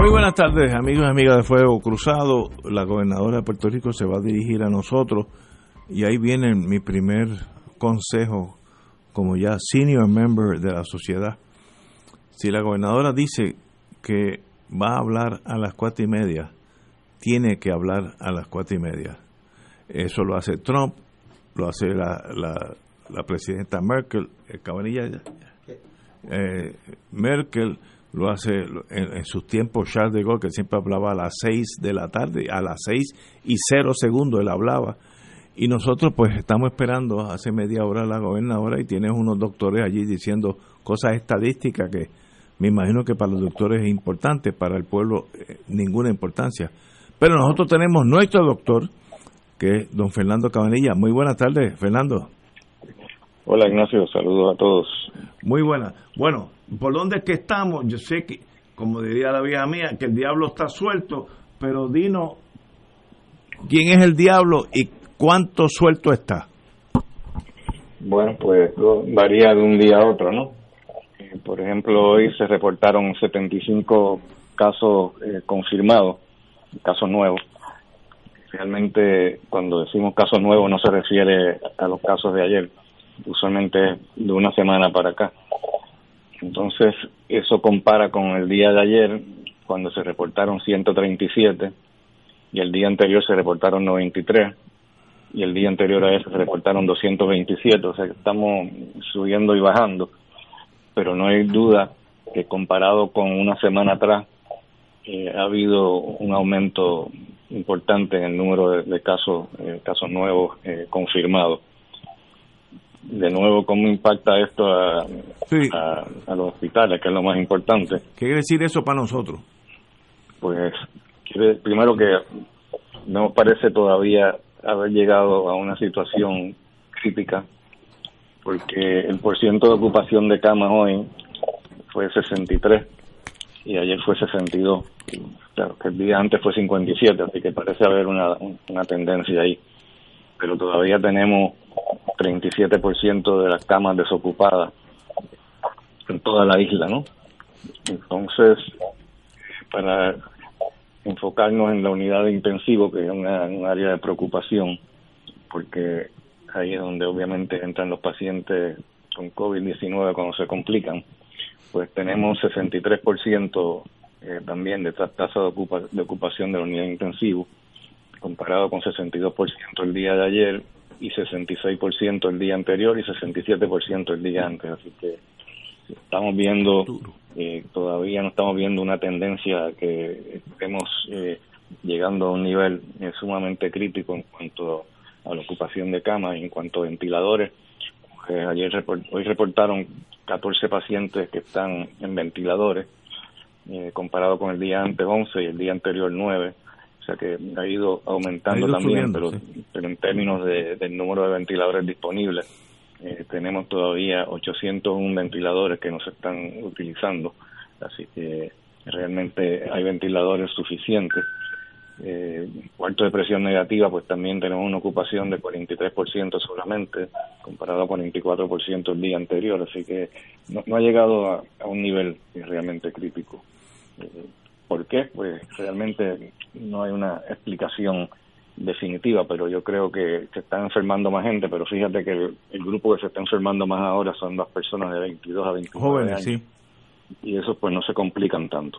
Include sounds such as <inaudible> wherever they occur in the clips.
Muy buenas tardes, amigos y amigas de Fuego Cruzado. La gobernadora de Puerto Rico se va a dirigir a nosotros y ahí viene mi primer consejo como ya senior member de la sociedad. Si la gobernadora dice que va a hablar a las cuatro y media, tiene que hablar a las cuatro y media. Eso lo hace Trump, lo hace la, la, la presidenta Merkel, el eh, Cabanilla, eh, Merkel, lo hace en, en, sus tiempos Charles de Gaulle, que siempre hablaba a las 6 de la tarde, a las 6 y 0 segundos él hablaba. Y nosotros pues estamos esperando hace media hora la gobernadora y tienes unos doctores allí diciendo cosas estadísticas que me imagino que para los doctores es importante, para el pueblo eh, ninguna importancia. Pero nosotros tenemos nuestro doctor, que es don Fernando Cabanilla. Muy buenas tardes, Fernando. Hola Ignacio, saludos a todos. Muy buenas. Bueno, ¿por dónde es que estamos? Yo sé que, como diría la vieja mía, que el diablo está suelto, pero dinos quién es el diablo y cuánto suelto está. Bueno, pues varía de un día a otro, ¿no? Eh, por ejemplo, hoy se reportaron 75 casos eh, confirmados, casos nuevos. Realmente, cuando decimos casos nuevos, no se refiere a los casos de ayer, usualmente de una semana para acá. Entonces, eso compara con el día de ayer, cuando se reportaron 137, y el día anterior se reportaron 93, y el día anterior a eso se reportaron 227, o sea que estamos subiendo y bajando, pero no hay duda que comparado con una semana atrás, eh, ha habido un aumento importante en el número de, de casos, eh, casos nuevos eh, confirmados de nuevo cómo impacta esto a, Sí. a, a los hospitales, que es lo más importante. ¿Qué quiere decir eso para nosotros? Pues quiere- primero que no parece todavía haber llegado a una situación crítica, porque el porciento de ocupación de camas hoy fue 63 y ayer fue 62. Claro, que el día antes fue 57, así que parece haber una, una tendencia ahí. Pero todavía tenemos 37% de las camas desocupadas en toda la isla, ¿no? Entonces, para enfocarnos en la unidad de intensivo, que es una, un área de preocupación, porque ahí es donde obviamente entran los pacientes con COVID-19 cuando se complican, pues tenemos 63% eh, también de ta- tasa de, ocupa- de ocupación de la unidad de intensivo, comparado con 62% el día de ayer y 66% el día anterior y 67% el día antes. Así que estamos viendo, eh, todavía no estamos viendo una tendencia que estemos eh, llegando a un nivel eh, sumamente crítico en cuanto a la ocupación de camas y en cuanto a ventiladores. Eh, ayer report- hoy reportaron 14 pacientes que están en ventiladores, eh, comparado con el día antes 11 y el día anterior 9. Sea que ha ido aumentando Ha ido también, subiendo, pero, sí. pero en términos de, del número de ventiladores disponibles, eh, tenemos todavía 801 ventiladores que no se están utilizando. Así que realmente hay ventiladores suficientes. Eh, cuarto de presión negativa, pues también tenemos una ocupación de 43% solamente, comparado a 44% el día anterior, así que no, no ha llegado a, a un nivel realmente crítico. Eh, ¿Por qué? Pues realmente no hay una explicación definitiva, pero yo creo que se está enfermando más gente, pero fíjate que el, el grupo que se está enfermando más ahora son las personas de 22 a 29 Jóvenes, años sí. y eso pues no se complican tanto.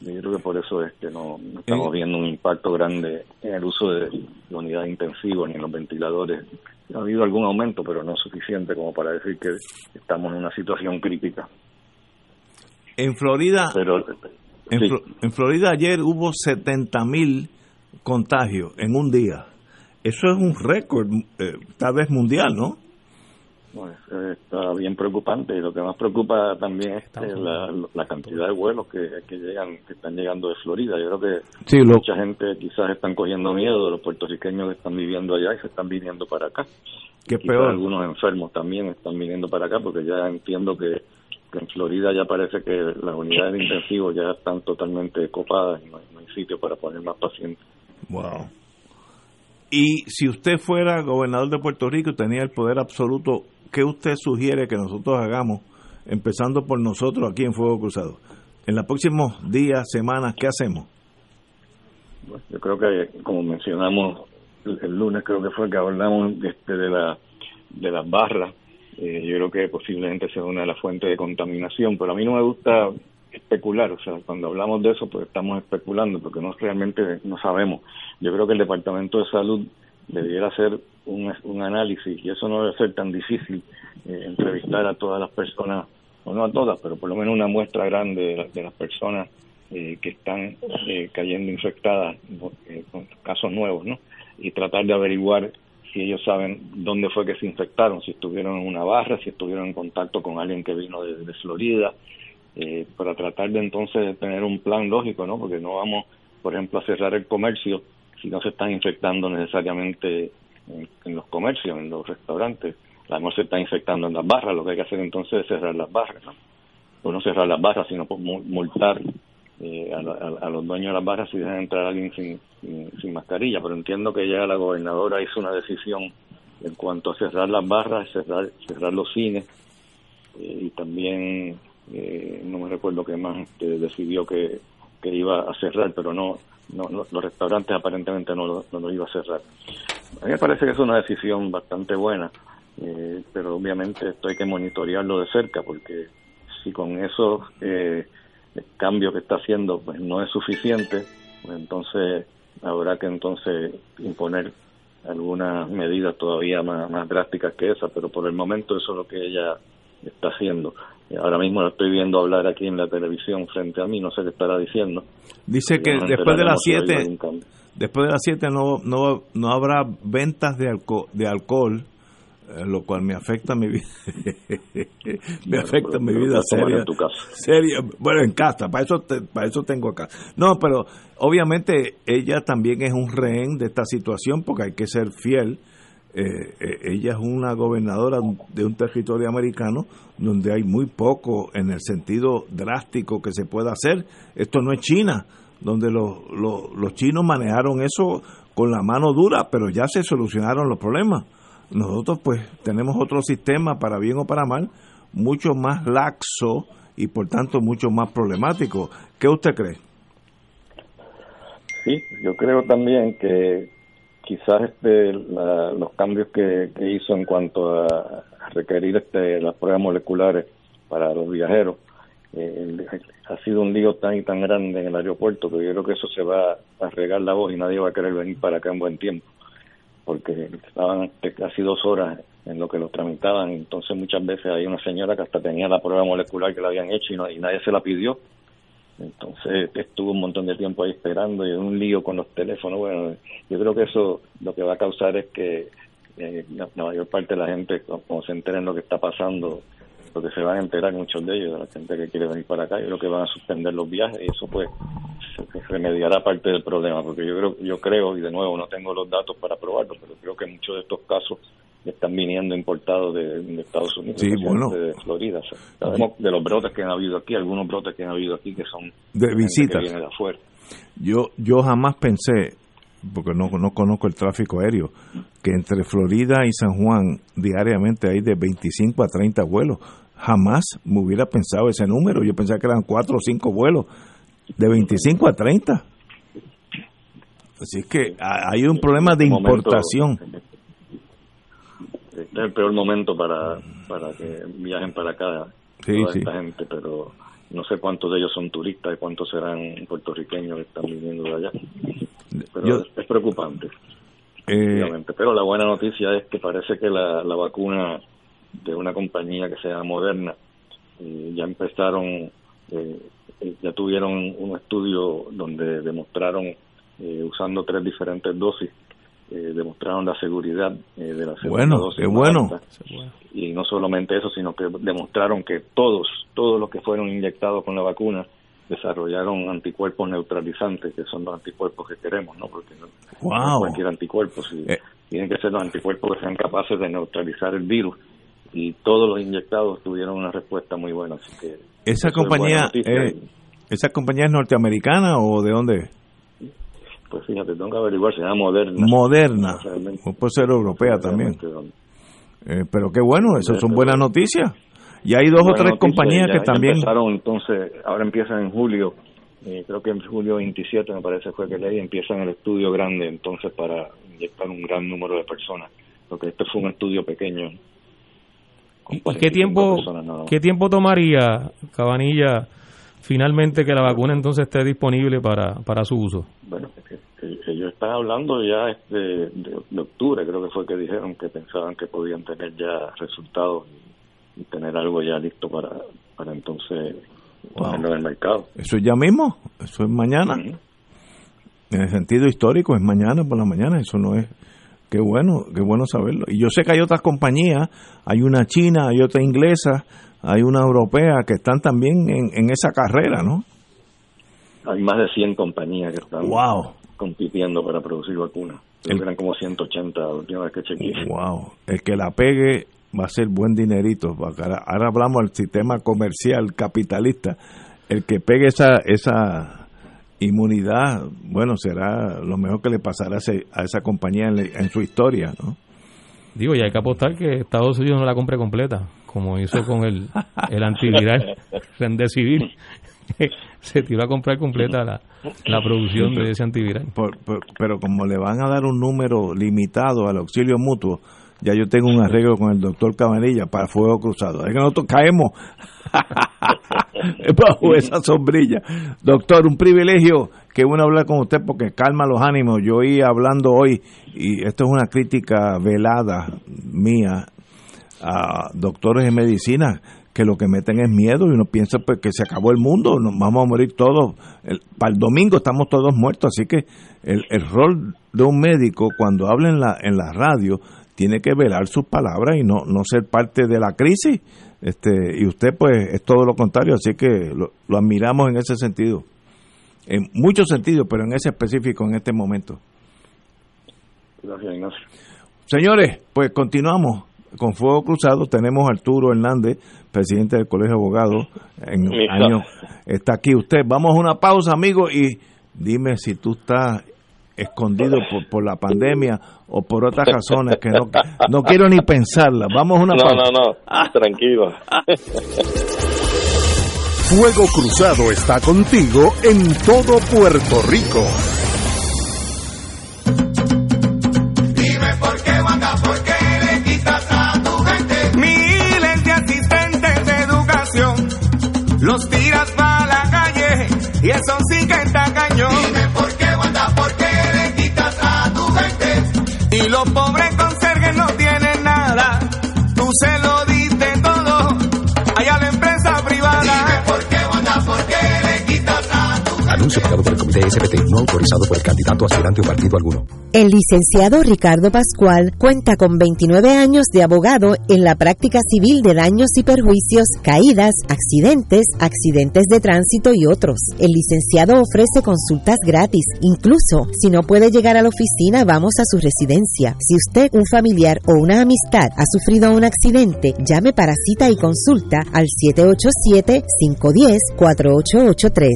Yo creo que por eso es que no, no estamos viendo un impacto grande en el uso de la unidad intensiva ni en los ventiladores. Ha habido algún aumento, pero no suficiente como para decir que estamos en una situación crítica. En Florida, Pero en, sí, Flo- en Florida ayer hubo 70 mil contagios en un día. Eso es un récord, eh, tal vez mundial, ¿no? está bien preocupante. Y lo que más preocupa también es la, cantidad de vuelos que, llegan que están llegando de Florida. Yo creo que mucha gente quizás están cogiendo miedo. Los puertorriqueños que están viviendo allá y se están viniendo para acá. Que peor. algunos enfermos también están viniendo para acá porque ya entiendo que, en Florida ya parece que las unidades de intensivo ya están totalmente copadas y no hay sitio para poner más pacientes wow y si usted fuera gobernador de Puerto Rico y tenía el poder absoluto, ¿qué usted sugiere que nosotros hagamos, empezando por nosotros aquí en Fuego Cruzado? En los próximos días, semanas, ¿qué hacemos? yo creo que, como mencionamos el, lunes, creo que fue que hablamos este, de, la, de las barras. Eh, yo creo que posiblemente sea una de las fuentes de contaminación, pero a mí no me gusta especular, o sea, cuando hablamos de eso, pues estamos especulando, porque no realmente no sabemos. Yo creo que el Departamento de Salud debiera hacer un, un análisis, y eso no debe ser tan difícil, eh, entrevistar a todas las personas, o no a todas, pero por lo menos una muestra grande de, las personas eh, que están eh, cayendo infectadas con casos nuevos, ¿no? Y tratar de averiguar si ellos saben dónde fue que se infectaron, si estuvieron en una barra, si estuvieron en contacto con alguien que vino de, Florida, eh, para tratar de entonces tener un plan lógico, ¿no? Porque no vamos, por ejemplo, a cerrar el comercio si no se están infectando necesariamente en, los comercios, en los restaurantes. A lo se está infectando en las barras, lo que hay que hacer entonces es cerrar las barras, ¿no? O no cerrar las barras, sino multar eh, a, los dueños de las barras si dejan entrar a alguien sin, sin, mascarilla. Pero entiendo que ya la gobernadora hizo una decisión en cuanto a cerrar las barras, cerrar, cerrar los cines eh, y también eh, no me recuerdo qué más este, decidió que, que, iba a cerrar, pero no, no, los restaurantes aparentemente no no lo iba a cerrar. A mí me parece que es una decisión bastante buena, eh, pero obviamente esto hay que monitorearlo de cerca porque si con esos eh, cambios que está haciendo pues no es suficiente, pues entonces habrá que entonces imponer algunas medidas todavía más, más drásticas que esa, pero por el momento eso es lo que ella está haciendo. Ahora mismo lo estoy viendo hablar aquí en la televisión frente a mí, no sé qué estará diciendo. Dice que después de las 7 después de las 7 no, no, no habrá ventas de, alco de alcohol, lo cual me afecta mi <laughs> vida. me afecta mi vida seria, seria. Bueno, en casa, para eso, para eso tengo acá. No, pero obviamente ella también es un rehén de esta situación porque hay que ser fiel eh, eh, ella es una gobernadora de un territorio americano donde hay muy poco en el sentido drástico que se pueda hacer. Esto no es China, donde los, los, chinos manejaron eso con la mano dura, pero ya se solucionaron los problemas. Nosotros pues tenemos otro sistema, para bien o para mal, mucho más laxo y por tanto mucho más problemático. ¿Qué usted cree? Sí, yo creo también que quizás este, los cambios que, hizo en cuanto a, requerir este, las pruebas moleculares para los viajeros eh, ha sido un lío tan y tan grande en el aeropuerto que yo creo que eso se va a regar la voz y nadie va a querer venir para acá en buen tiempo porque estaban casi dos horas en lo que los tramitaban entonces muchas veces hay una señora que hasta tenía la prueba molecular que la habían hecho y, y nadie se la pidió entonces estuvo un montón de tiempo ahí esperando y un lío con los teléfonos. Bueno, yo creo que eso lo que va a causar es que eh, la, mayor parte de la gente, como se enteren lo que está pasando, porque se van a enterar muchos de ellos, la gente que quiere venir para acá, yo creo que van a suspender los viajes y eso pues remediará parte del problema, porque yo creo, yo creo, y de nuevo no tengo los datos para probarlo, pero creo que muchos de estos casos están viniendo importados de, Estados Unidos, de Florida. de los brotes que han habido aquí, algunos brotes que han habido aquí que son de visitas. de afuera. Yo, yo jamás pensé, porque no, no conozco el tráfico aéreo, que entre Florida y San Juan diariamente hay de 25 a 30 vuelos. Jamás me hubiera pensado ese número. Yo pensaba que eran 4 o 5 vuelos de 25 a 30. Así que hay un problema de importación este es el peor momento para, para que viajen para acá toda esta gente, pero no sé cuántos de ellos son turistas y cuántos serán puertorriqueños que están viviendo de allá. Pero es, preocupante. Eh, pero la buena noticia es que parece que la, la vacuna de una compañía que se llama Moderna eh, ya empezaron, eh, ya tuvieron un estudio donde demostraron, usando tres diferentes dosis, eh, demostraron la seguridad eh, de la segunda bueno, dosis. Qué bueno. Y no solamente eso, sino que demostraron que todos, todos los que fueron inyectados con la vacuna desarrollaron anticuerpos neutralizantes, que son los anticuerpos que queremos, ¿no? Porque no, wow. cualquier anticuerpo, si, eh. tienen que ser los anticuerpos que sean capaces de neutralizar el virus. Y todos los inyectados tuvieron una respuesta muy buena. Así que esa compañía, esa compañía es norteamericana o de dónde? Pues fíjate, tengo que averiguar, se llama Moderna. Moderna, puede ser europea también. Eh, pero qué bueno, eso son buenas noticias. Y hay dos o tres compañías que también... empezaron entonces, ahora empiezan en julio, eh, creo que en julio 27 me parece fue que leí, empiezan el estudio grande entonces para inyectar un gran número de personas, porque este fue un estudio pequeño. ¿Y qué tiempo, qué tiempo tomaría, Cabanilla, finalmente que la vacuna entonces esté disponible para, para su uso? Bueno, ellos están hablando ya este, de, octubre, creo que fue que dijeron que pensaban que podían tener ya resultados y, tener algo ya listo para, para entonces ponerlo en el mercado. Eso es ya mismo, eso es mañana. En el sentido histórico es mañana por la mañana, eso no es... Qué bueno, qué bueno saberlo. Y yo sé que hay otras compañías, hay una china, hay otra inglesa, hay una europea que están también en, esa carrera, ¿no? Hay más de 100 compañías que están compitiendo para producir vacunas. eran como 180 la última vez que chequeé. Wow. El que la pegue va a ser buen dinerito. Ahora, hablamos del sistema comercial capitalista. El que pegue esa esa inmunidad, bueno, será lo mejor que le pasará a, esa compañía en, en su historia, ¿no? Digo, y hay que apostar que Estados Unidos no la compre completa como hizo con el, el antiviral <laughs> Remdesivir. <laughs> se tiró a comprar completa la, la producción de ese antiviral. pero como le van a dar un número limitado al auxilio mutuo, ya yo tengo un arreglo con el doctor Cabanilla para fuego cruzado. Es que nosotros caemos <laughs> bajo esa sombrilla. Doctor, un privilegio que bueno hablar con usted porque calma los ánimos. Yo oí hablando hoy, y esto es una crítica velada mía a doctores de medicina que lo que meten es miedo y uno piensa pues, que se acabó el mundo, nos vamos a morir todos. para el domingo estamos todos muertos, así que el, rol de un médico cuando habla en la, en la radio tiene que velar sus palabras y no, no ser parte de la crisis. Este, y usted pues es todo lo contrario, así que lo, lo admiramos en ese sentido. En muchos sentidos, pero en ese específico en este momento. Gracias, Ignacio. Señores, pues continuamos con Fuego Cruzado tenemos a Arturo Hernández, presidente del Colegio de Abogados, en año, está aquí usted. Vamos a una pausa, amigo, y dime si tú estás escondido por, por la pandemia o por otras razones que no, no quiero ni pensarla. Vamos a una pausa. No, no, no, tranquilo. Fuego Cruzado está contigo en todo Puerto Rico. los tiras para la calle y eso sí que está cañón. Tú se Anuncio por el Comité SPT, no autorizado por el candidato aspirante o partido alguno. El licenciado Ricardo Pascual cuenta con 29 años de abogado en la práctica civil de daños y perjuicios, caídas, accidentes, accidentes de tránsito y otros. El licenciado ofrece consultas gratis, incluso si no puede llegar a la oficina, vamos a su residencia. Si usted, un familiar o una amistad ha sufrido un accidente, llame para cita y consulta al 787-510-4883,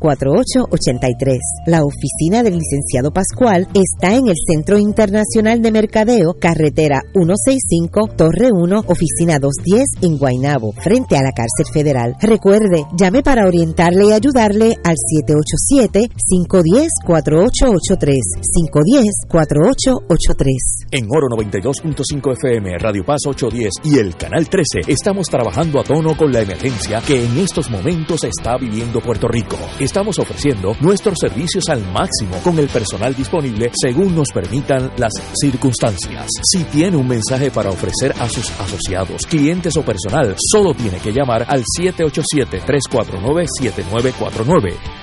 510-4883. La oficina del licenciado Pascual está en el Centro Internacional de Mercadeo, carretera 165, Torre 1, oficina 210 en Guaynabo, frente a la cárcel federal. Recuerde, llame para orientarle y ayudarle al 787-510-4883, 510-4883. En Oro 92.5 FM, Radio Paz 810 y el Canal 13 estamos trabajando a tono con la emergencia que en estos momentos está viviendo Puerto Rico. Estamos ofreciendo nuestros servicios al máximo con el personal disponible según nos permitan las circunstancias. Si tiene un mensaje para ofrecer a sus asociados, clientes o personal, solo tiene que llamar al 787-349-7949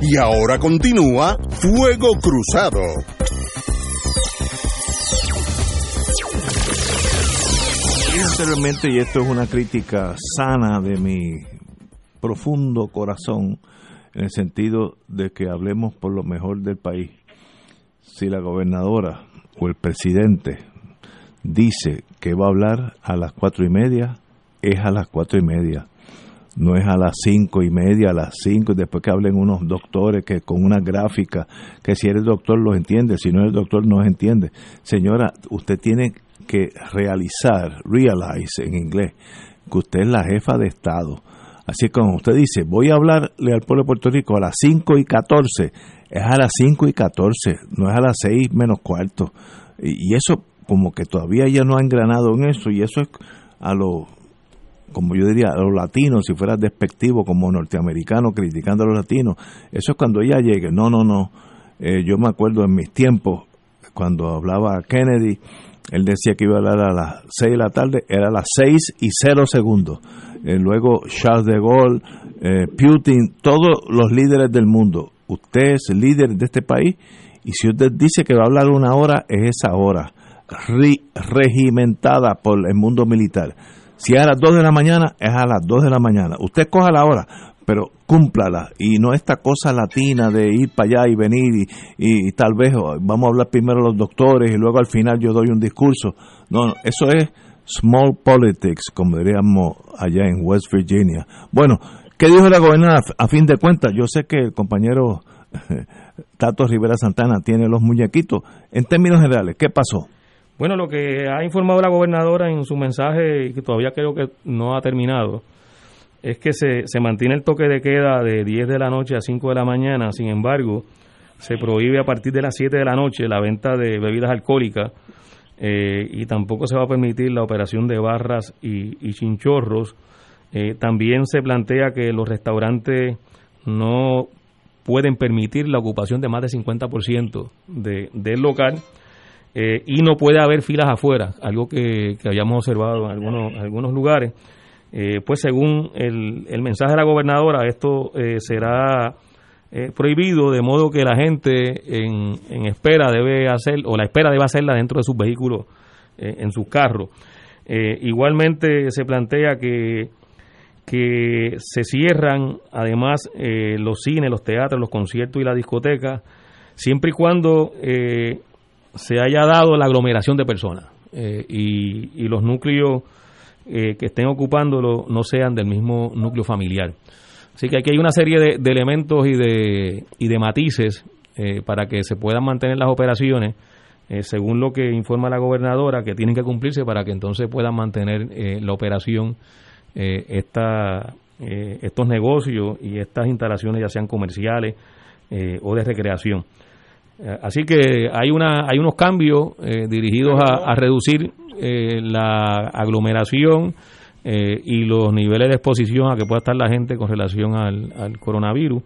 Y ahora continúa Fuego Cruzado. Anteriormente, y esto es una crítica sana de mi profundo corazón, en el sentido de que hablemos por lo mejor del país. Si la gobernadora o el presidente dice que va a hablar a las cuatro y media, es a las cuatro y media no es a las cinco y media, a las cinco, después que hablen unos doctores que con una gráfica, que si eres doctor los entiende, si no eres doctor no los entiende. Señora, usted tiene que realizar, realize en inglés, que usted es la jefa de Estado. Así como usted dice, voy a hablarle al pueblo de Puerto Rico a las cinco y catorce, es a las cinco y catorce, no es a las seis menos cuarto. Y, eso como que todavía ya no ha engranado en eso, y eso es a lo como yo diría, los latinos, si fuera despectivo como norteamericano criticando a los latinos, eso es cuando ella llegue. No, no, no. Eh, yo me acuerdo en mis tiempos, cuando hablaba Kennedy, él decía que iba a hablar a las 6 de la tarde, era a las 6 y 0 segundos. Eh, luego Charles de Gaulle, eh, Putin, todos los líderes del mundo. Usted es líder de este país y si usted dice que va a hablar una hora, es esa hora, regimentada por el mundo militar. Si es a las 2 de la mañana, es a las 2 de la mañana. Usted coja la hora, pero cúmplala. Y no esta cosa latina de ir para allá y venir y, tal vez oh, vamos a hablar primero los doctores y luego al final yo doy un discurso. No, eso es small politics, como diríamos allá en West Virginia. Bueno, ¿qué dijo la gobernadora? A fin de cuentas, yo sé que el compañero <laughs> Tato Rivera Santana tiene los muñequitos. En términos generales, ¿qué pasó? Bueno, lo que ha informado la gobernadora en su mensaje, y que todavía creo que no ha terminado, es que se, se mantiene el toque de queda de 10 de la noche a 5 de la mañana, sin embargo, se prohíbe a partir de las 7 de la noche la venta de bebidas alcohólicas eh, y tampoco se va a permitir la operación de barras y, chinchorros. Eh, también se plantea que los restaurantes no pueden permitir la ocupación de más del 50% de, del local eh, y no puede haber filas afuera, algo que, habíamos observado en algunos, algunos lugares. Eh, pues según el, el, mensaje de la gobernadora, esto eh, será prohibido, de modo que la gente en, en, espera debe hacer, o la espera debe hacerla dentro de sus vehículos, en sus carros. igualmente se plantea que, que se cierran además los cines, los teatros, los conciertos y la discoteca, siempre y cuando se haya dado la aglomeración de personas eh, y, los núcleos eh, que estén ocupándolo no sean del mismo núcleo familiar. Así que aquí hay una serie de, elementos y de, y de matices eh, para que se puedan mantener las operaciones, según lo que informa la gobernadora, que tienen que cumplirse para que entonces puedan mantener la operación esta, estos negocios y estas instalaciones, ya sean comerciales o de recreación. Eh, así que hay, una, hay unos cambios eh, dirigidos a, reducir eh, la aglomeración y los niveles de exposición a que pueda estar la gente con relación al, coronavirus,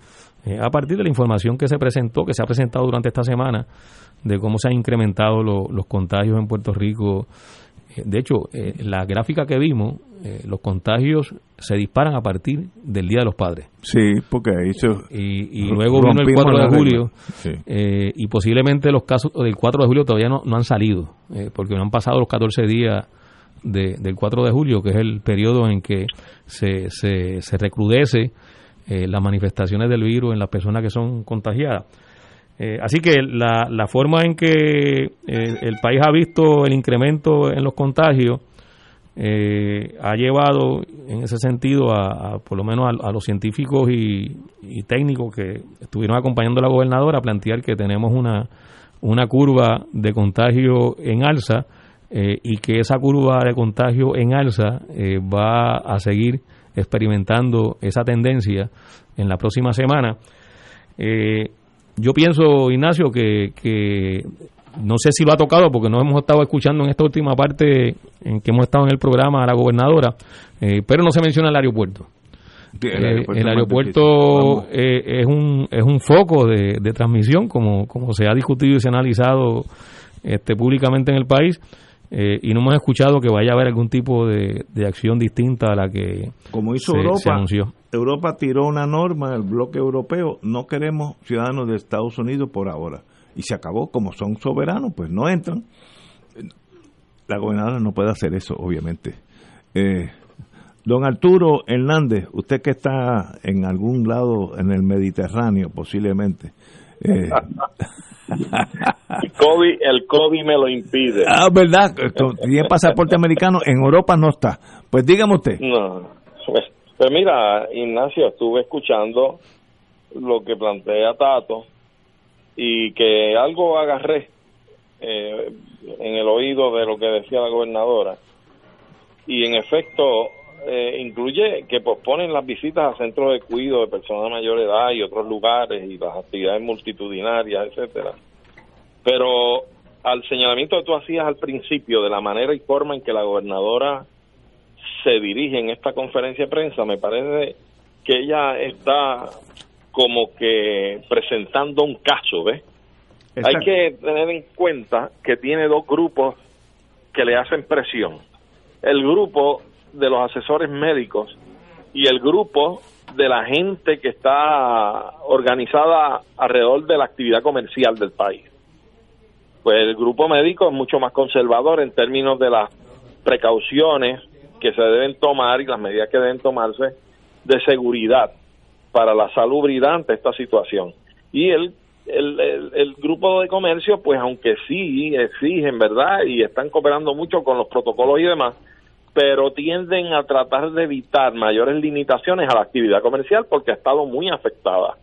a partir de la información que se presentó, que se ha presentado durante esta semana, de cómo se han incrementado los contagios en Puerto Rico de hecho, eh, la gráfica que vimos, eh, los contagios se disparan a partir del Día de los Padres. Sí, porque ahí Y, luego vino el 4 de julio, eh, y posiblemente los casos del 4 de julio todavía no, han salido, porque no han pasado los 14 días del 4 de julio, que es el periodo en que se, se, se recrudece las manifestaciones del virus en las personas que son contagiadas. Eh, así que la, la, forma en que eh, el país ha visto el incremento en los contagios eh, ha llevado en ese sentido a, por lo menos a, los científicos y, técnicos que estuvieron acompañando a la gobernadora a plantear que tenemos una, una curva de contagio en alza y que esa curva de contagio en alza va a seguir experimentando esa tendencia en la próxima semana. Yo pienso, Ignacio, que, que no sé si lo ha tocado porque no hemos estado escuchando en esta última parte en que hemos estado en el programa a la gobernadora, eh, pero no se menciona el aeropuerto. Eh, el aeropuerto, eh, es, un, es un foco de, de, transmisión, como, como se ha discutido y se ha analizado este, públicamente en el país. Eh, y no hemos escuchado que vaya a haber algún tipo de, de acción distinta a la que como hizo Europa, anunció. Europa tiró una norma, el bloque europeo, no queremos ciudadanos de Estados Unidos por ahora. Y se acabó, como son soberanos, pues no entran. La gobernadora no puede hacer eso, obviamente. Eh, don Arturo Hernández, usted que está en algún lado en el Mediterráneo, posiblemente. Eh, el, COVID, el COVID me lo impide. Ah, ¿verdad? Tiene pasaporte americano, en Europa no está. Pues dígame usted. No, pues, pues, mira, Ignacio, estuve escuchando lo que plantea Tato y que algo agarré eh, en el oído de lo que decía la gobernadora. Y en efecto, eh, incluye que posponen las visitas a centros de cuidado de personas de mayor edad y otros lugares y las actividades multitudinarias, etcétera. Pero al señalamiento que tú hacías al principio de la manera y forma en que la gobernadora se dirige en esta conferencia de prensa, me parece que ella está como que presentando un caso, ¿ves? Hay que tener en cuenta que tiene dos grupos que le hacen presión. El grupo de los asesores médicos y el grupo de la gente que está organizada alrededor de la actividad comercial del país. Pues el grupo médico es mucho más conservador en términos de las precauciones que se deben tomar y las medidas que deben tomarse de seguridad para la salubridad ante esta situación. Y el, el, el, grupo de comercio, pues aunque sí exigen, ¿verdad? Y están cooperando mucho con los protocolos y demás, pero tienden a tratar de evitar mayores limitaciones a la actividad comercial porque ha estado muy afectada.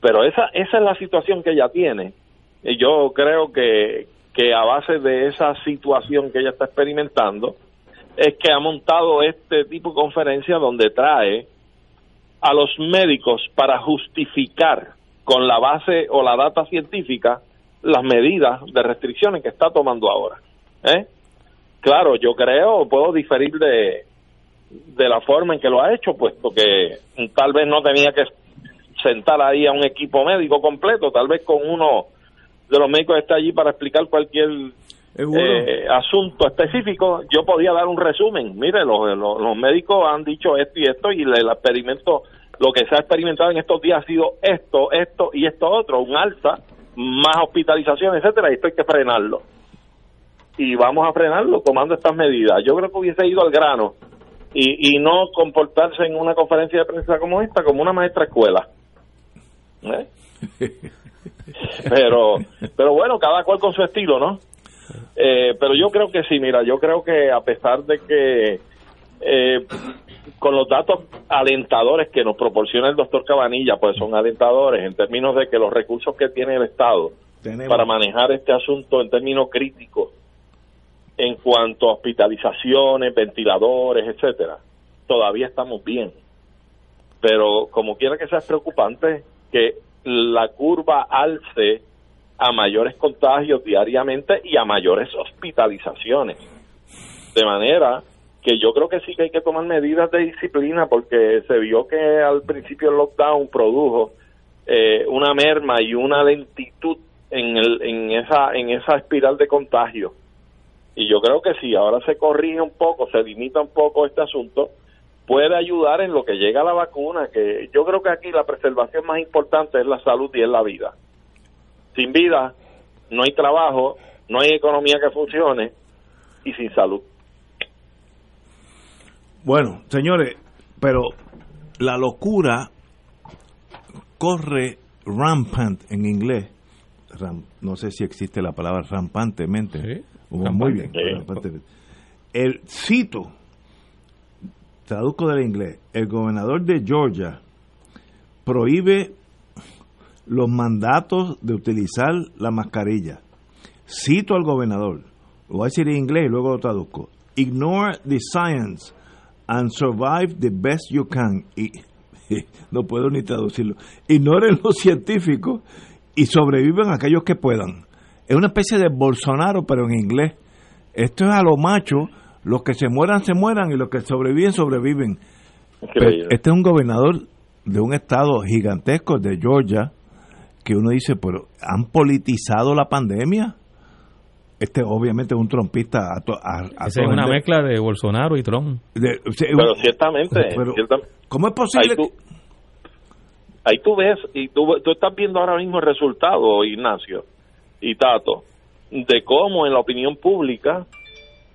Pero esa, esa es la situación que ella tiene. Y yo creo que, que a base de esa situación que ella está experimentando, es que ha montado este tipo de conferencia donde trae a los médicos para justificar con la base o la data científica las medidas de restricciones que está tomando ahora. ¿eh? Claro, yo creo, puedo diferir de, de la forma en que lo ha hecho, puesto que tal vez no tenía que sentar ahí a un equipo médico completo, tal vez con uno de los médicos que está allí para explicar cualquier eh, asunto específico, yo podía dar un resumen. Mire, los, los, médicos han dicho esto y esto y el experimento, lo que se ha experimentado en estos días ha sido esto, esto y esto otro, un alza, más hospitalización, etcétera, y esto hay que frenarlo y vamos a frenarlo tomando estas medidas. Yo creo que hubiese ido al grano y, y no comportarse en una conferencia de prensa como esta como una maestra escuela. ¿Eh? <laughs> pero pero bueno, cada cual con su estilo, ¿no? Eh, pero yo creo que sí, mira, yo creo que a pesar de que eh, con los datos alentadores que nos proporciona el doctor Cabanilla, pues son alentadores en términos de que los recursos que tiene el Estado para manejar este asunto en términos críticos en cuanto a hospitalizaciones, ventiladores, etcétera, todavía estamos bien. Pero como quiera que sea preocupante que la curva alce a mayores contagios diariamente y a mayores hospitalizaciones. De manera que yo creo que sí que hay que tomar medidas de disciplina porque se vio que al principio el lockdown produjo eh, una merma y una lentitud en, el, en, esa, en esa espiral de contagio y yo creo que si ahora se corrige un poco, se limita un poco este asunto, puede ayudar en lo que llega a la vacuna, que yo creo que aquí la preservación más importante es la salud y es la vida. Sin vida no hay trabajo, no hay economía que funcione y sin salud. Bueno, señores, pero la locura corre rampant en inglés. no sé si existe la palabra rampantemente muy bien. El cito, traduzco del inglés, el gobernador de Georgia prohíbe los mandatos de utilizar la mascarilla. Cito al gobernador, lo voy a decir en inglés y luego lo traduzco. Ignore the science and survive the best you can. Y <laughs> no puedo ni traducirlo. Ignoren los científicos y sobreviven aquellos que puedan. Es una especie de Bolsonaro, pero en inglés. Esto es a lo macho, los que se mueran, se mueran y los que sobreviven, sobreviven. este es un gobernador de un estado gigantesco, de Georgia, que uno dice, pero ¿han politizado la pandemia? Este obviamente es un trompista. A, es una mezcla de Bolsonaro y Trump. pero ciertamente, ¿Cómo es posible? Ahí tú, ves, y tú, tú estás viendo ahora mismo el resultado, Ignacio y Tato, de cómo en la opinión pública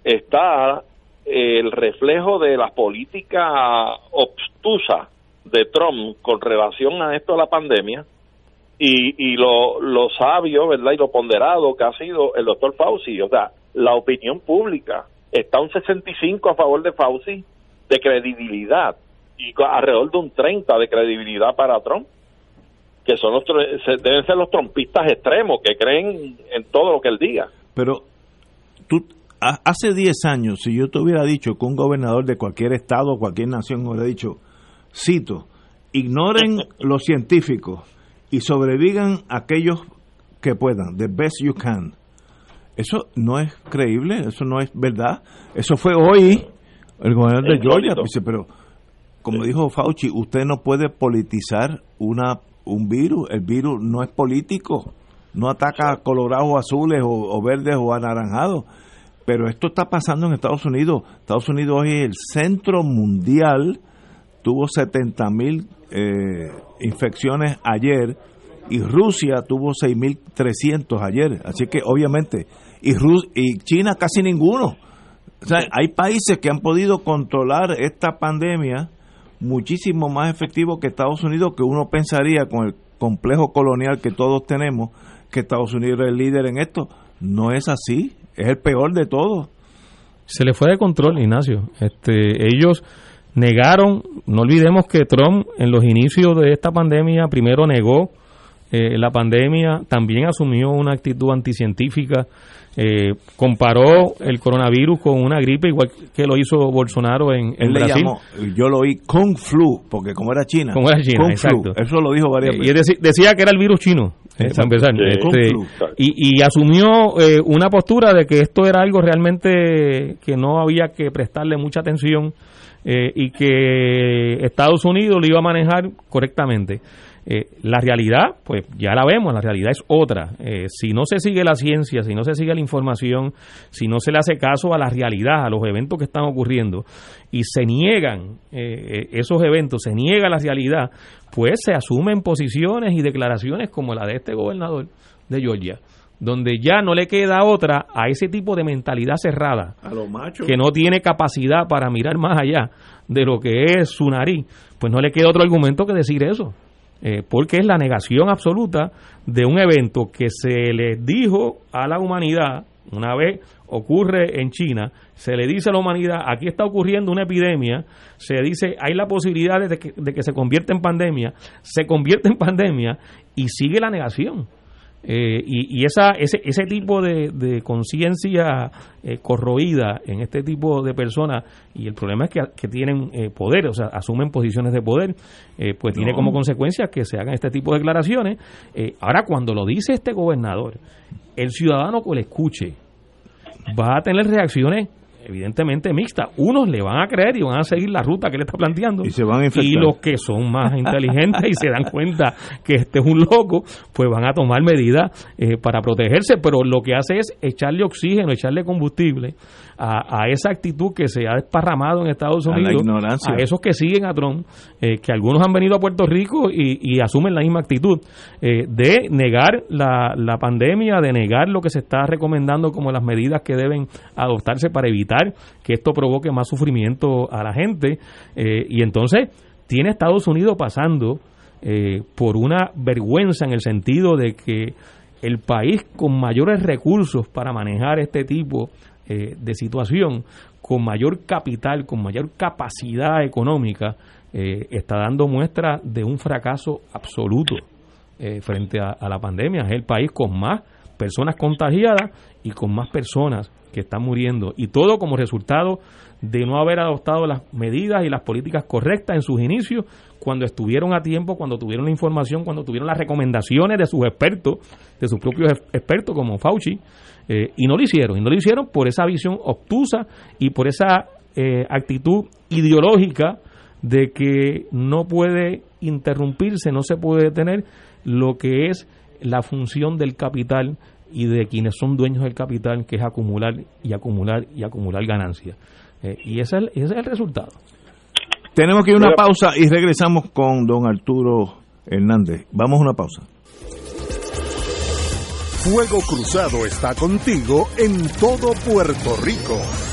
está el reflejo de la política obtusa de Trump con relación a esto de la pandemia y, y lo, lo sabio, ¿verdad? Y lo ponderado que ha sido el doctor Fauci. O sea, la opinión pública está un 65 a favor de Fauci de credibilidad y alrededor de un 30 de credibilidad para Trump, que son los deben ser los trompistas extremos que creen en todo lo que él diga. Pero tú hace 10 años, si yo te hubiera dicho que un gobernador de cualquier estado o cualquier nación hubiera dicho, cito, ignoren <laughs> los científicos y sobrevivan aquellos que puedan, the best you can. Eso no es creíble, eso no es verdad. Eso fue hoy el gobernador de Georgia, dice, pero como dijo Fauci, usted no puede politizar una un virus, el virus no es político, no ataca a colorados azules o, verdes o anaranjados. Pero esto está pasando en Estados Unidos. Estados Unidos hoy es el centro mundial, tuvo 70 mil eh, infecciones ayer y Rusia tuvo 6.300 ayer. Así que obviamente, y, Rus y China casi ninguno. O sea, hay países que han podido controlar esta pandemia muchísimo más efectivo que Estados Unidos, que uno pensaría con el complejo colonial que todos tenemos, que Estados Unidos es el líder en esto. No es así, es el peor de todos. Se le fue de control, Ignacio. Este, ellos negaron, no olvidemos que Trump en los inicios de esta pandemia primero negó eh, la pandemia, también asumió una actitud anticientífica eh, comparó el coronavirus con una gripe igual que lo hizo Bolsonaro en, en Brasil. yo lo oí Kung Flu, porque como era China. Como era China, exacto. eso lo dijo varias veces. Y decía que era el virus chino, eh, este, y, y, asumió eh, una postura de que esto era algo realmente que no había que prestarle mucha atención y que Estados Unidos lo iba a manejar correctamente. Eh, la realidad, pues ya la vemos, la realidad es otra. Eh, si no se sigue la ciencia, si no se sigue la información, si no se le hace caso a la realidad, a los eventos que están ocurriendo, y se niegan eh, esos eventos, se niega la realidad, pues se asumen posiciones y declaraciones como la de este gobernador de Georgia donde ya no le queda otra a ese tipo de mentalidad cerrada, que no tiene capacidad para mirar más allá de lo que es su nariz, pues no le queda otro argumento que decir eso. Eh, porque es la negación absoluta de un evento que se le dijo a la humanidad, una vez ocurre en China, se le dice a la humanidad, aquí está ocurriendo una epidemia, se dice, hay la posibilidad de que, de que se convierta en pandemia, se convierte en pandemia y sigue la negación. Eh, y, esa, ese, ese tipo de, conciencia eh, corroída en este tipo de personas, y el problema es que, tienen eh, poder, o sea, asumen posiciones de poder, pues tiene como consecuencia que se hagan este tipo de declaraciones. ahora, cuando lo dice este gobernador, el ciudadano que le escuche va a tener reacciones evidentemente mixta. Unos le van a creer y van a seguir la ruta que le está planteando. Y se van a Y los que son más <laughs> inteligentes y se dan cuenta que este es un loco, pues van a tomar medidas eh, para protegerse. Pero lo que hace es echarle oxígeno, echarle combustible a, esa actitud que se ha desparramado en Estados Unidos, a, esos que siguen a Trump, eh, que algunos han venido a Puerto Rico y, asumen la misma actitud eh, de negar la, la pandemia, de negar lo que se está recomendando como las medidas que deben adoptarse para evitar que esto provoque más sufrimiento a la gente. Eh, y entonces tiene Estados Unidos pasando por una vergüenza en el sentido de que el país con mayores recursos para manejar este tipo eh, de situación, con mayor capital, con mayor capacidad económica, eh, está dando muestra de un fracaso absoluto eh, frente a, la pandemia. Es el país con más personas contagiadas y con más personas que están muriendo. Y todo como resultado de no haber adoptado las medidas y las políticas correctas en sus inicios, cuando estuvieron a tiempo, cuando tuvieron la información, cuando tuvieron las recomendaciones de sus expertos, de sus propios expertos como Fauci, eh, y no lo hicieron. Y no lo hicieron por esa visión obtusa y por esa eh, actitud ideológica de que no puede interrumpirse, no se puede detener lo que es la función del capital y de quienes son dueños del capital, que es acumular y acumular y acumular ganancias. Eh, y ese es, el, ese es el resultado. Tenemos que ir a una pausa y regresamos con don Arturo Hernández. Vamos a una pausa. Fuego Cruzado está contigo en todo Puerto Rico.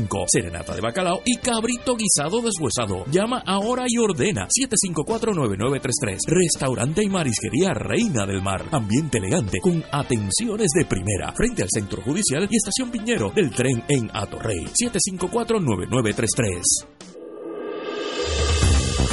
serenata de bacalao y cabrito guisado deshuesado. Llama ahora y ordena 754-9933. Restaurante y marisquería Reina del Mar. Ambiente elegante con atenciones de primera. Frente al Centro Judicial y Estación Piñero del tren en Atorrey. 754-9933.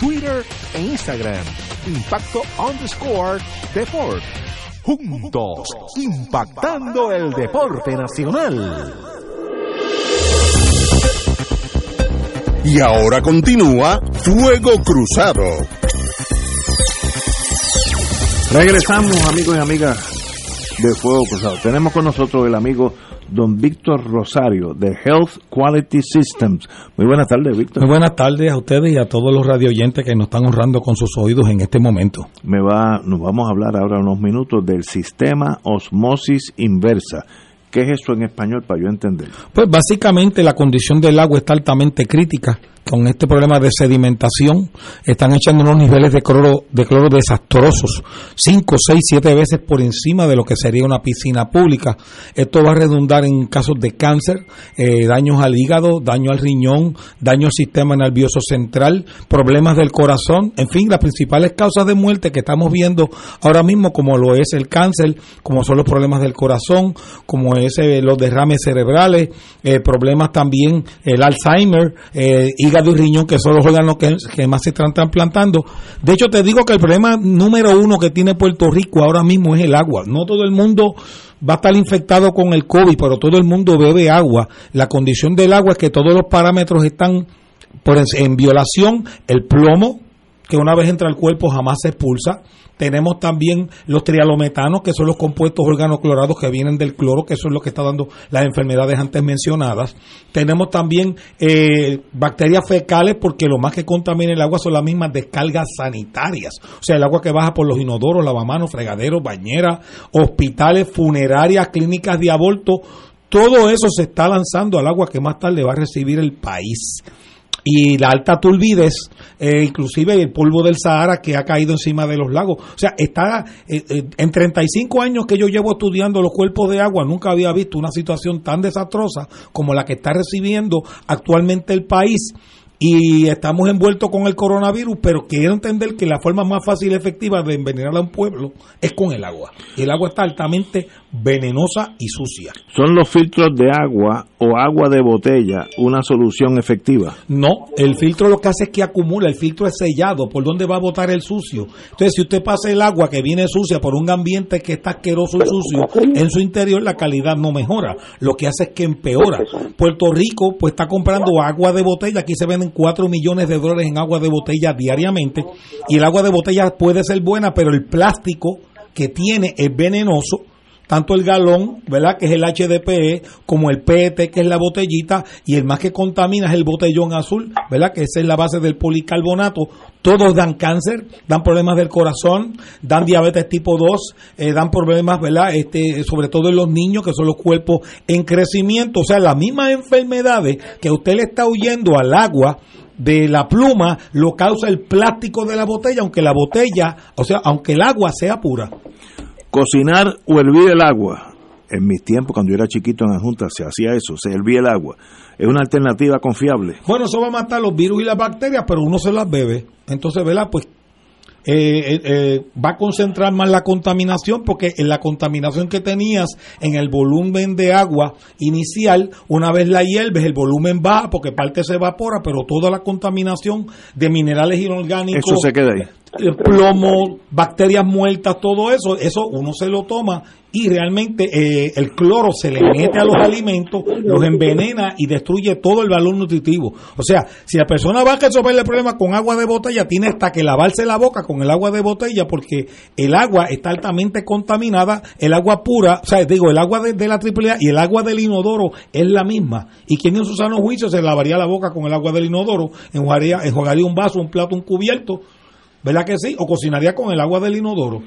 Twitter e Instagram. Impacto underscore Deport. Juntos, impactando el deporte nacional. Y ahora continúa Fuego Cruzado. Regresamos, amigos y amigas de Fuego Cruzado. Tenemos con nosotros el amigo don Víctor Rosario de Health Quality Systems. Muy buenas tardes, Víctor. Muy buenas tardes a ustedes y a todos los radioyentes que nos están honrando con sus oídos en este momento. Me va, nos vamos a hablar ahora unos minutos del sistema osmosis inversa. ¿Qué es eso en español para yo entender? Pues básicamente la condición del agua está altamente crítica con este problema de sedimentación, están echando unos niveles de cloro, de cloro desastrosos, 5, 6, 7 veces por encima de lo que sería una piscina pública. Esto va a redundar en casos de cáncer, eh, daños al hígado, daño al riñón, daño al sistema nervioso central, problemas del corazón, en fin, las principales causas de muerte que estamos viendo ahora mismo, como lo es el cáncer, como son los problemas del corazón, como es eh, los derrames cerebrales, eh, problemas también el Alzheimer, y hígado y riñón, que son los órganos que, más se están trasplantando. De hecho, te digo que el problema número uno que tiene Puerto Rico ahora mismo es el agua. No todo el mundo va a estar infectado con el COVID, pero todo el mundo bebe agua. La condición del agua es que todos los parámetros están en violación. El plomo, que una vez entra al cuerpo jamás se expulsa. Tenemos también los trialometanos, que son los compuestos organoclorados que vienen del cloro, que eso es lo que está dando las enfermedades antes mencionadas. Tenemos también eh, bacterias fecales, porque lo más que contamina el agua son las mismas descargas sanitarias. O sea, el agua que baja por los inodoros, lavamanos, fregaderos, bañeras, hospitales, funerarias, clínicas de aborto. Todo eso se está lanzando al agua que más tarde va a recibir el país. Y la alta turbidez, eh, inclusive el polvo del Sahara que ha caído encima de los lagos. O sea, está eh, eh, en 35 años que yo llevo estudiando los cuerpos de agua, nunca había visto una situación tan desastrosa como la que está recibiendo actualmente el país y estamos envueltos con el coronavirus, pero quiero entender que la forma más fácil y efectiva de envenenar a un pueblo es con el agua. Y el agua está altamente venenosa y sucia. ¿Son los filtros de agua o agua de botella una solución efectiva? No, el filtro lo que hace es que acumula, el filtro es sellado, ¿por dónde va a botar el sucio? Entonces, si usted pasa el agua que viene sucia por un ambiente que está asqueroso y sucio, en su interior la calidad no mejora, lo que hace es que empeora. Puerto Rico pues está comprando agua de botella, aquí se venden 4 millones de dólares en agua de botella diariamente y el agua de botella puede ser buena, pero el plástico que tiene es venenoso tanto el galón, ¿verdad? Que es el HDPE, como el PET, que es la botellita, y el más que contamina es el botellón azul, ¿verdad? Que esa es la base del policarbonato. Todos dan cáncer, dan problemas del corazón, dan diabetes tipo 2, eh, dan problemas, ¿verdad? Este, sobre todo en los niños, que son los cuerpos en crecimiento. O sea, las mismas enfermedades que usted le está huyendo al agua, de la pluma lo causa el plástico de la botella, aunque la botella, o sea, aunque el agua sea pura. Cocinar o hervir el agua. En mis tiempos, cuando yo era chiquito en la Junta, se hacía eso, se hervía el agua. Es una alternativa confiable. Bueno, eso va a matar los virus y las bacterias, pero uno se las bebe. Entonces, ¿verdad? Pues eh, eh, eh, va a concentrar más la contaminación porque en la contaminación que tenías en el volumen de agua inicial, una vez la hierves, el volumen baja porque parte se evapora, pero toda la contaminación de minerales inorgánicos, Eso se queda ahí. Eh, plomo, bacterias muertas, todo eso, eso uno se lo toma y realmente eh, el cloro se le mete a los alimentos, los envenena y destruye todo el valor nutritivo. O sea, si la persona va a resolver el problema con agua de botella, tiene hasta que lavarse la boca con el agua de botella porque el agua está altamente contaminada, el agua pura, o sea, digo, el agua de, de la AAA y el agua del inodoro es la misma. ¿Y quien en su sano juicio se lavaría la boca con el agua del inodoro? Enjuagaría, enjuagaría un vaso, un plato, un cubierto, ¿verdad que sí? O cocinaría con el agua del inodoro.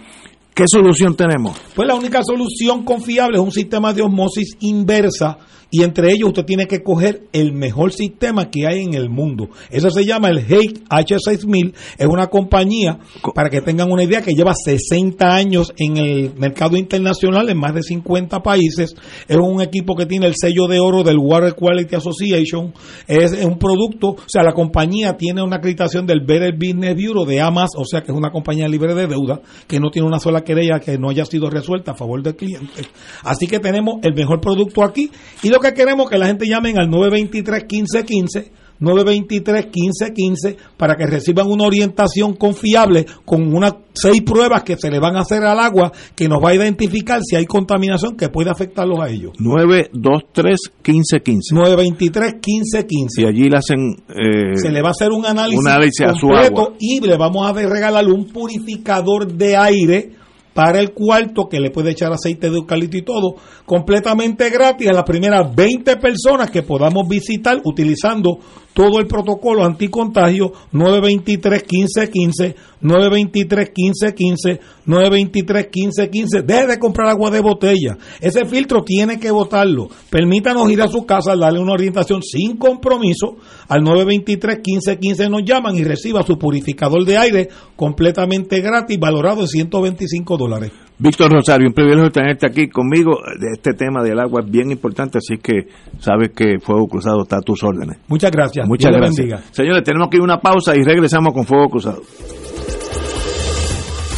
¿Qué solución tenemos? Pues la única solución confiable es un sistema de osmosis inversa y entre ellos usted tiene que coger el mejor sistema que hay en el mundo. Eso se llama el Hake H6000. Es una compañía, para que tengan una idea, que lleva 60 años en el mercado internacional en más de 50 países. Es un equipo que tiene el sello de oro del Water Quality Association. Es un producto, o sea, la compañía tiene una acreditación del Better Business Bureau de AMAS, o sea que es una compañía libre de deuda, que no tiene una sola querella que no haya sido resuelta a favor del cliente. Así que tenemos el mejor producto aquí y lo que queremos es que la gente llamen al 923 1515 923 1515 para que reciban una orientación confiable con unas seis pruebas que se le van a hacer al agua que nos va a identificar si hay contaminación que puede afectarlos a ellos. 923 1515. 923 1515. Y allí le hacen. eh, se le va a hacer un análisis, un análisis a su completo agua. y le vamos a regalar un purificador de aire para el cuarto que le puede echar aceite de eucalipto y todo, completamente gratis a las primeras 20 personas que podamos visitar utilizando todo el protocolo anticontagio 923 1515 923 1515 923 1515 deje de comprar agua de botella. Ese filtro tiene que botarlo. Permítanos ir a su casa darle una orientación sin compromiso al 923 1515 nos llaman y reciba su purificador de aire completamente gratis valorado en 125 dólares Víctor Rosario, un privilegio tenerte aquí conmigo. Este tema del agua es bien importante, así que sabes que Fuego Cruzado está a tus órdenes. muchas gracias Muchas Dios gracias. bendiga. Señores, tenemos que ir a una pausa y regresamos con Fuego Cruzado.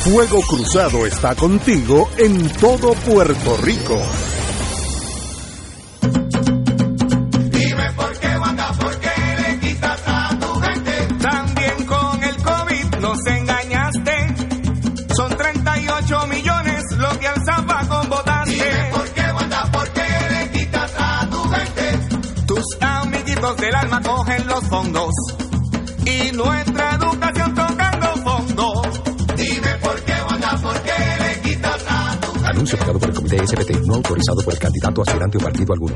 Fuego Cruzado está contigo en todo Puerto Rico. Amiguitos del alma cogen los fondos. Y nuestra educación tocando fondo. Dime por qué, Wanda, por qué le quitas a tu. Anuncio pagado por el Comité SPT, no autorizado por el candidato aspirante o partido alguno.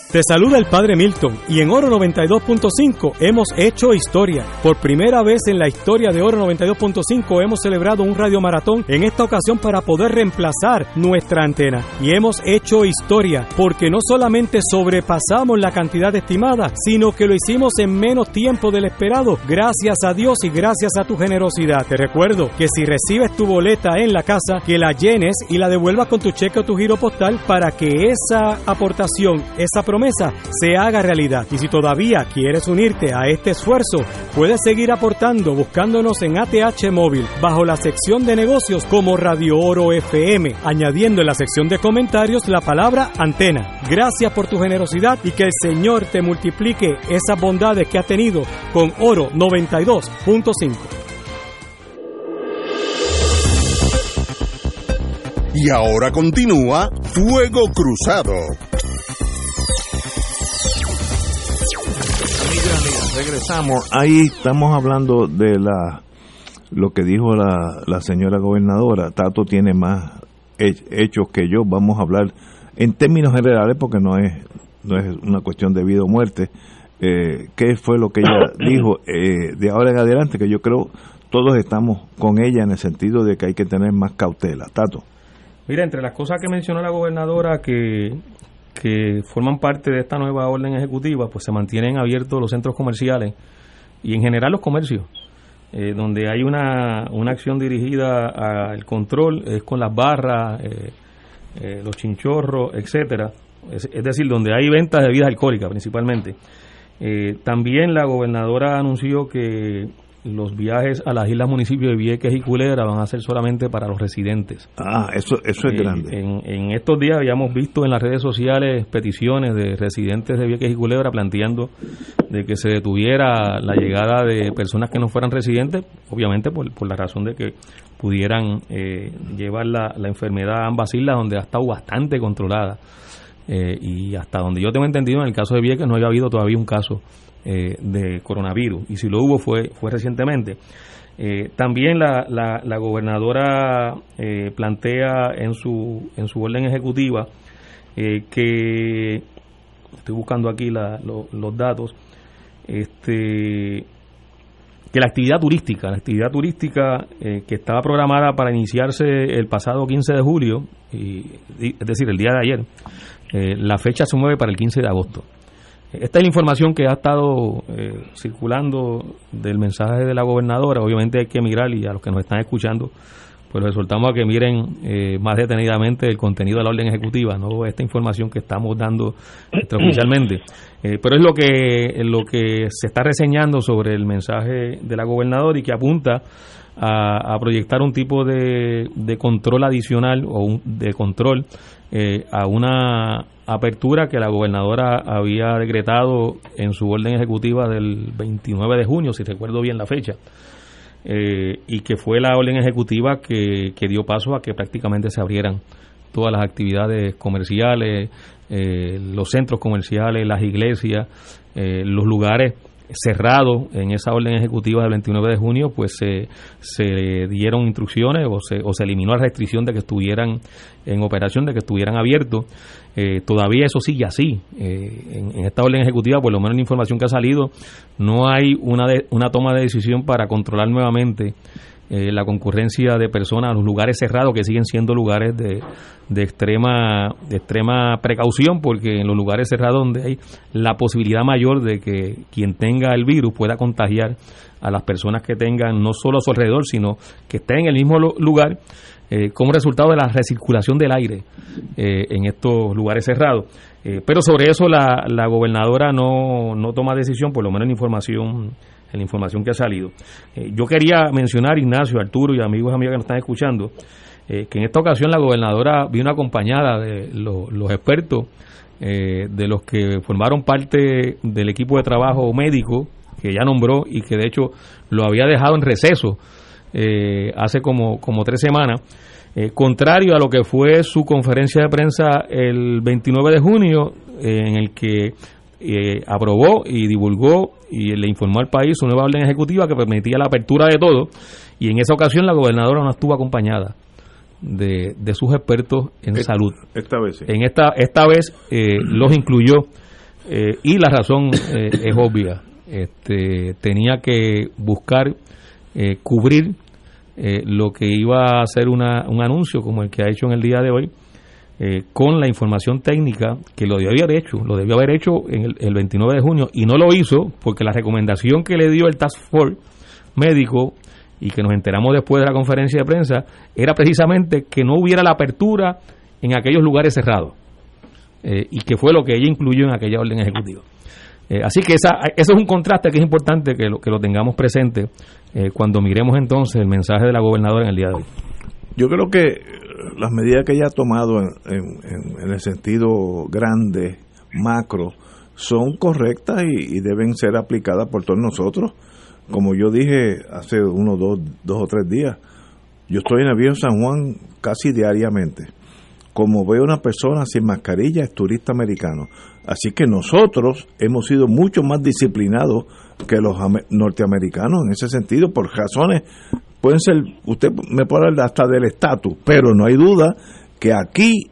Te saluda el Padre Milton y en Oro 92.5 hemos hecho historia. Por primera vez en la historia de Oro 92.5 hemos celebrado un radio maratón en esta ocasión para poder reemplazar nuestra antena. Y hemos hecho historia porque no solamente sobrepasamos la cantidad estimada, sino que lo hicimos en menos tiempo del esperado, gracias a Dios y gracias a tu generosidad. Te recuerdo que si recibes tu boleta en la casa, que la llenes y la devuelvas con tu cheque o tu giro postal para que esa aportación, esa promesa, se haga realidad. Y si todavía quieres unirte a este esfuerzo, puedes seguir aportando buscándonos en ATH Móvil bajo la sección de negocios como Radio Oro FM, añadiendo en la sección de comentarios la palabra antena. Gracias por tu generosidad y que el Señor te multiplique esas bondades que ha tenido con Oro 92.5. Y ahora continúa Fuego Cruzado. Regresamos. Ahí estamos hablando de la lo que dijo la, la señora gobernadora. Tato tiene más hechos que yo. Vamos a hablar en términos generales porque no es no es una cuestión de vida o muerte. Eh, ¿Qué fue lo que ella <coughs> dijo eh, de ahora en adelante? Que yo creo todos estamos con ella en el sentido de que hay que tener más cautela. Tato. Mira, entre las cosas que mencionó la gobernadora que que forman parte de esta nueva orden ejecutiva, pues se mantienen abiertos los centros comerciales y en general los comercios, eh, donde hay una, una acción dirigida al control, es con las barras, eh, eh, los chinchorros, etcétera, es, es, decir, donde hay ventas de bebidas alcohólicas principalmente. también la gobernadora anunció que los viajes a las islas municipios de Vieques y Culebra van a ser solamente para los residentes. Ah, eso, eso es Eh, grande. En, en estos días habíamos visto en las redes sociales peticiones de residentes de Vieques y Culebra planteando de que se detuviera la llegada de personas que no fueran residentes, obviamente por, por la razón de que pudieran eh, llevar la, la enfermedad a ambas islas donde ha estado bastante controlada. Eh, y hasta donde yo tengo entendido, en el caso de Vieques no había habido todavía un caso eh, de coronavirus y si lo hubo fue, fue recientemente. Eh, también la, la, la gobernadora eh, plantea en su, en su orden ejecutiva eh, que, estoy buscando aquí la- lo- los datos, este, que la actividad turística, la actividad turística que estaba programada para iniciarse el pasado 15 de julio, y, es decir, el día de ayer, la fecha se mueve para el 15 de agosto. Esta es la información que ha estado eh, circulando del mensaje de la gobernadora. Obviamente hay que mirar y a los que nos están escuchando, pues les soltamos a que miren eh, más detenidamente el contenido de la orden ejecutiva, no esta información que estamos dando <clears throat> extraoficialmente. Eh, pero es lo que, lo que se está reseñando sobre el mensaje de la gobernadora y que apunta a, a proyectar un tipo de, de control adicional o un- de control eh, a una apertura que la gobernadora había decretado en su orden ejecutiva del 29 de junio, si recuerdo bien la fecha, eh, y que fue la orden ejecutiva que, que dio paso a que prácticamente se abrieran todas las actividades comerciales, eh, los centros comerciales, las iglesias, eh, los lugares cerrados en esa orden ejecutiva del 29 de junio, pues se, se dieron instrucciones o se, o se eliminó la restricción de que estuvieran en operación, de que estuvieran abiertos. Eh, todavía eso sigue así. Eh, en, esta orden ejecutiva, por lo menos la información que ha salido, no hay una, de- una toma de decisión para controlar nuevamente eh, la concurrencia de personas a los lugares cerrados que siguen siendo lugares de, de extrema de extrema precaución porque en los lugares cerrados donde hay la posibilidad mayor de que quien tenga el virus pueda contagiar a las personas que tengan no solo a su alrededor sino que estén en el mismo lu- lugar eh, como resultado de la recirculación del aire eh, en estos lugares cerrados. Eh, pero sobre eso la, la gobernadora no, no toma decisión, por lo menos en información en la información que ha salido. Yo quería mencionar, Ignacio, Arturo y amigos y amigas que nos están escuchando, que en esta ocasión la gobernadora vino acompañada de lo- los expertos, de los que formaron parte del equipo de trabajo médico que ya nombró y que de hecho lo había dejado en receso eh, hace como, como tres semanas, eh, contrario a lo que fue su conferencia de prensa el 29 de junio, eh, en el que aprobó y divulgó y le informó al país su nueva orden ejecutiva que permitía la apertura de todo, y en esa ocasión la gobernadora no estuvo acompañada de, de sus expertos en salud. Esta vez En esta, esta vez los incluyó y la razón es obvia. Este, tenía que buscar eh, cubrir eh, lo que iba a ser una, un anuncio como el que ha hecho en el día de hoy, eh, con la información técnica que lo debió haber hecho, lo debió haber hecho en el, el, 29 de junio y no lo hizo porque la recomendación que le dio el Task Force médico y que nos enteramos después de la conferencia de prensa era precisamente que no hubiera la apertura en aquellos lugares cerrados y que fue lo que ella incluyó en aquella orden ejecutiva. Eh, así que esa, eso es un contraste que es importante que lo, que lo tengamos presente eh, cuando miremos entonces el mensaje de la gobernadora en el día de hoy. Yo creo que las medidas que ella ha tomado en, el sentido grande, macro, son correctas y, deben ser aplicadas por todos nosotros. Como yo dije hace uno, dos, dos o tres días, yo estoy en el viejo San Juan casi diariamente. Como veo una persona sin mascarilla, es turista americano. Así que nosotros hemos sido mucho más disciplinados que los norteamericanos en ese sentido, por razones, pueden ser, usted me puede hablar hasta del estatus, pero no hay duda que aquí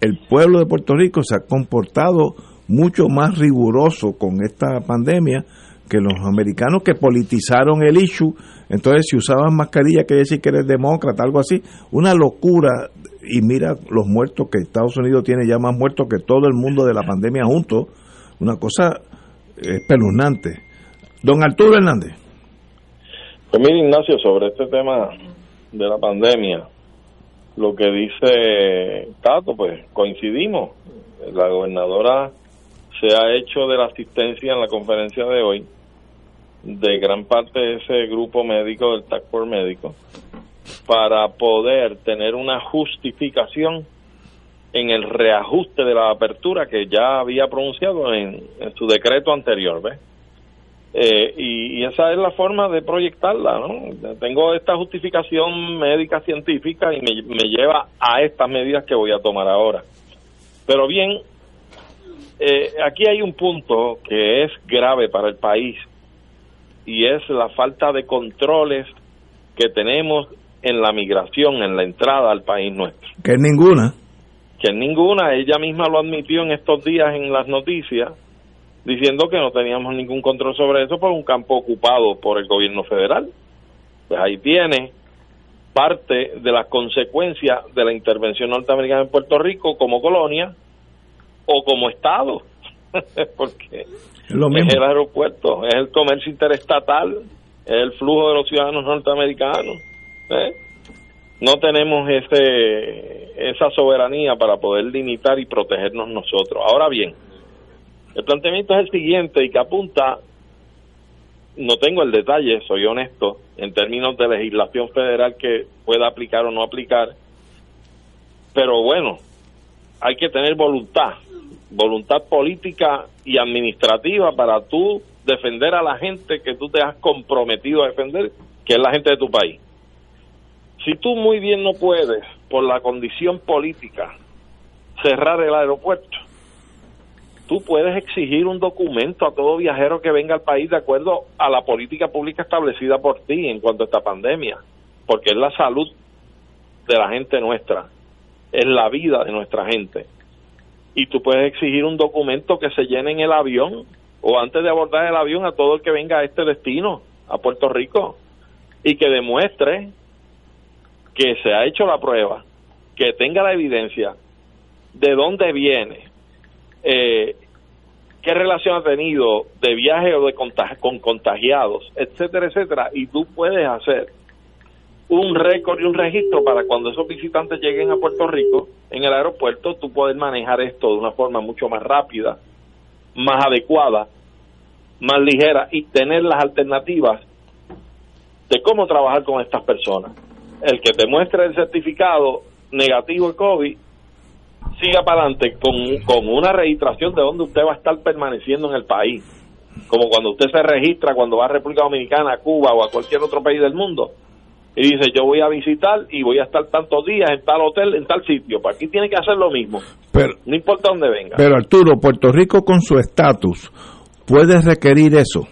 el pueblo de Puerto Rico se ha comportado mucho más riguroso con esta pandemia que los americanos que politizaron el issue. Entonces, si usaban mascarilla, quiere decir que eres demócrata, algo así. Una locura y mira los muertos que Estados Unidos tiene ya más muertos que todo el mundo de la pandemia junto una cosa espeluznante. Don Arturo Hernández. Pues mira Ignacio, sobre este tema de la pandemia, lo que dice Tato, pues coincidimos. La gobernadora se ha hecho de la asistencia en la conferencia de hoy de gran parte de ese grupo médico, del TAC médico, para poder tener una justificación en el reajuste de la apertura que ya había pronunciado en, su decreto anterior, ¿ves? Eh, y, esa es la forma de proyectarla, ¿no? Tengo esta justificación médica científica y me, lleva a estas medidas que voy a tomar ahora. Pero bien, eh, aquí hay un punto que es grave para el país y es la falta de controles que tenemos en la migración, en la entrada al país nuestro. Que ninguna. Que ninguna, ella misma lo admitió en estos días en las noticias, diciendo que no teníamos ningún control sobre eso por un campo ocupado por el gobierno federal. Pues ahí tiene parte de las consecuencias de la intervención norteamericana en Puerto Rico como colonia o como Estado, <laughs> porque es, es el aeropuerto, es el comercio interestatal, es el flujo de los ciudadanos norteamericanos ¿Eh? No tenemos ese, esa soberanía para poder limitar y protegernos nosotros. Ahora bien, el planteamiento es el siguiente y que apunta, no tengo el detalle, soy honesto, en términos de legislación federal que pueda aplicar o no aplicar, pero bueno, hay que tener voluntad, voluntad política y administrativa para tú defender a la gente que tú te has comprometido a defender, que es la gente de tu país. Si tú muy bien no puedes, por la condición política, cerrar el aeropuerto, tú puedes exigir un documento a todo viajero que venga al país de acuerdo a la política pública establecida por ti en cuanto a esta pandemia, porque es la salud de la gente nuestra, es la vida de nuestra gente. Y tú puedes exigir un documento que se llene en el avión o antes de abordar el avión a todo el que venga a este destino, a Puerto Rico, y que demuestre que se ha hecho la prueba, que tenga la evidencia de dónde viene, eh, qué relación ha tenido de viaje o de con contagiados, etcétera, etcétera, y tú puedes hacer un récord y un registro para cuando esos visitantes lleguen a Puerto Rico en el aeropuerto, tú puedes manejar esto de una forma mucho más rápida, más adecuada, más ligera y tener las alternativas de cómo trabajar con estas personas el que te muestre el certificado negativo de COVID siga para adelante con, con una registración de dónde usted va a estar permaneciendo en el país. como cuando usted se registra cuando va a República Dominicana, a Cuba o a cualquier otro país del mundo y dice yo voy a visitar y voy a estar tantos días en tal hotel, en tal sitio. Para aquí tiene que hacer lo mismo. Pero, no importa dónde venga. Pero Arturo, Puerto Rico con su estatus puede requerir eso.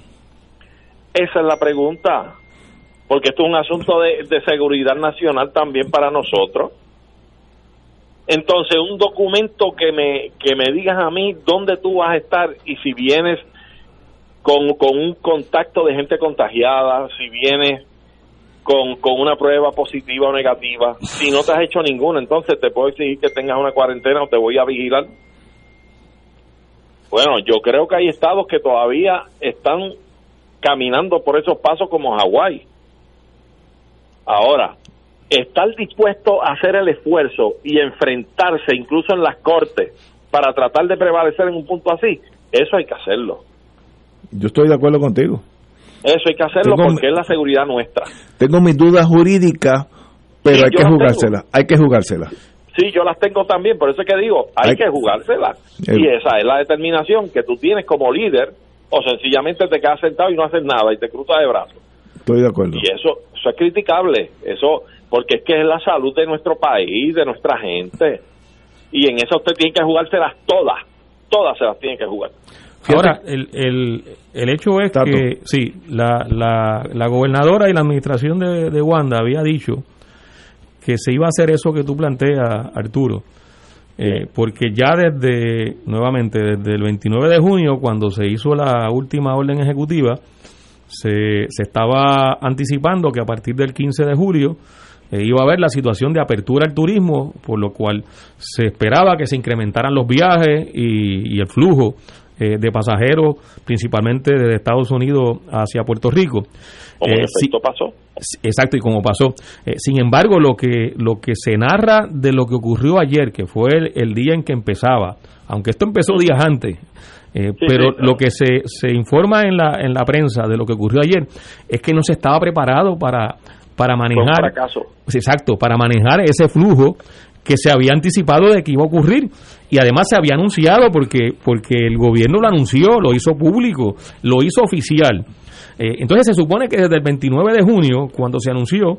Esa es la pregunta. Porque esto es un asunto de, seguridad nacional también para nosotros. Entonces, un documento que me, que me digas a mí dónde tú vas a estar y si vienes con, con un contacto de gente contagiada, si vienes con, con una prueba positiva o negativa. Si no te has hecho ninguna, entonces te puedo exigir que tengas una cuarentena o te voy a vigilar. Bueno, yo creo que hay estados que todavía están caminando por esos pasos como Hawái. Ahora, estar dispuesto a hacer el esfuerzo y enfrentarse incluso en las cortes para tratar de prevalecer en un punto así, eso hay que hacerlo. Yo estoy de acuerdo contigo. Eso hay que hacerlo porque es la seguridad nuestra. Tengo mis dudas jurídicas, pero hay que jugársela, hay que jugársela. Sí, yo las tengo también, por eso es que digo, hay, que jugársela. Y esa es la determinación que tú tienes como líder, o sencillamente te quedas sentado y no haces nada y te cruzas de brazos. Estoy de acuerdo. Y eso, eso es criticable, eso, porque es que es la salud de nuestro país, de nuestra gente. Y en eso usted tiene que jugárselas todas, todas se las tiene que jugar. Ahora, el, el, el hecho es que, sí, la, la, la, gobernadora y la administración de, de, Wanda había dicho que se iba a hacer eso que tú planteas, Arturo, eh, porque ya desde, nuevamente, desde el 29 de junio, cuando se hizo la última orden ejecutiva, se, se estaba anticipando que a partir del 15 de julio eh, iba a haber la situación de apertura al turismo, por lo cual se esperaba que se incrementaran los viajes y, y el flujo eh, de pasajeros, principalmente desde Estados Unidos hacia Puerto Rico. Como eh, sí, pasó. Exacto, y como pasó. Eh, sin embargo, lo que, lo que se narra de lo que ocurrió ayer, que fue el, día en que empezaba, aunque esto empezó días antes, eh, pero lo que se, se informa en la, en la prensa de lo que ocurrió ayer es que no se estaba preparado para, para manejar. Exacto, para manejar ese flujo que se había anticipado de que iba a ocurrir y además se había anunciado porque porque el gobierno lo anunció, lo hizo público, lo hizo oficial. Eh, entonces se supone que desde el 29 de junio, cuando se anunció,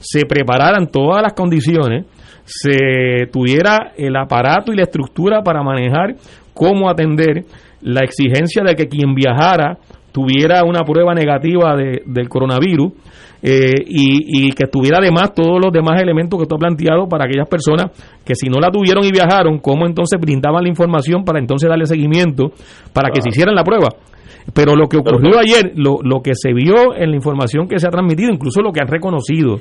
se prepararan todas las condiciones, se tuviera el aparato y la estructura para manejar cómo atender la exigencia de que quien viajara tuviera una prueba negativa de, del coronavirus eh, y, que tuviera además todos los demás elementos que tú has planteado para aquellas personas que si no la tuvieron y viajaron, cómo entonces brindaban la información para entonces darle seguimiento para que se hicieran la prueba. Pero lo que ocurrió ayer, lo, lo que se vio en la información que se ha transmitido, incluso lo que han reconocido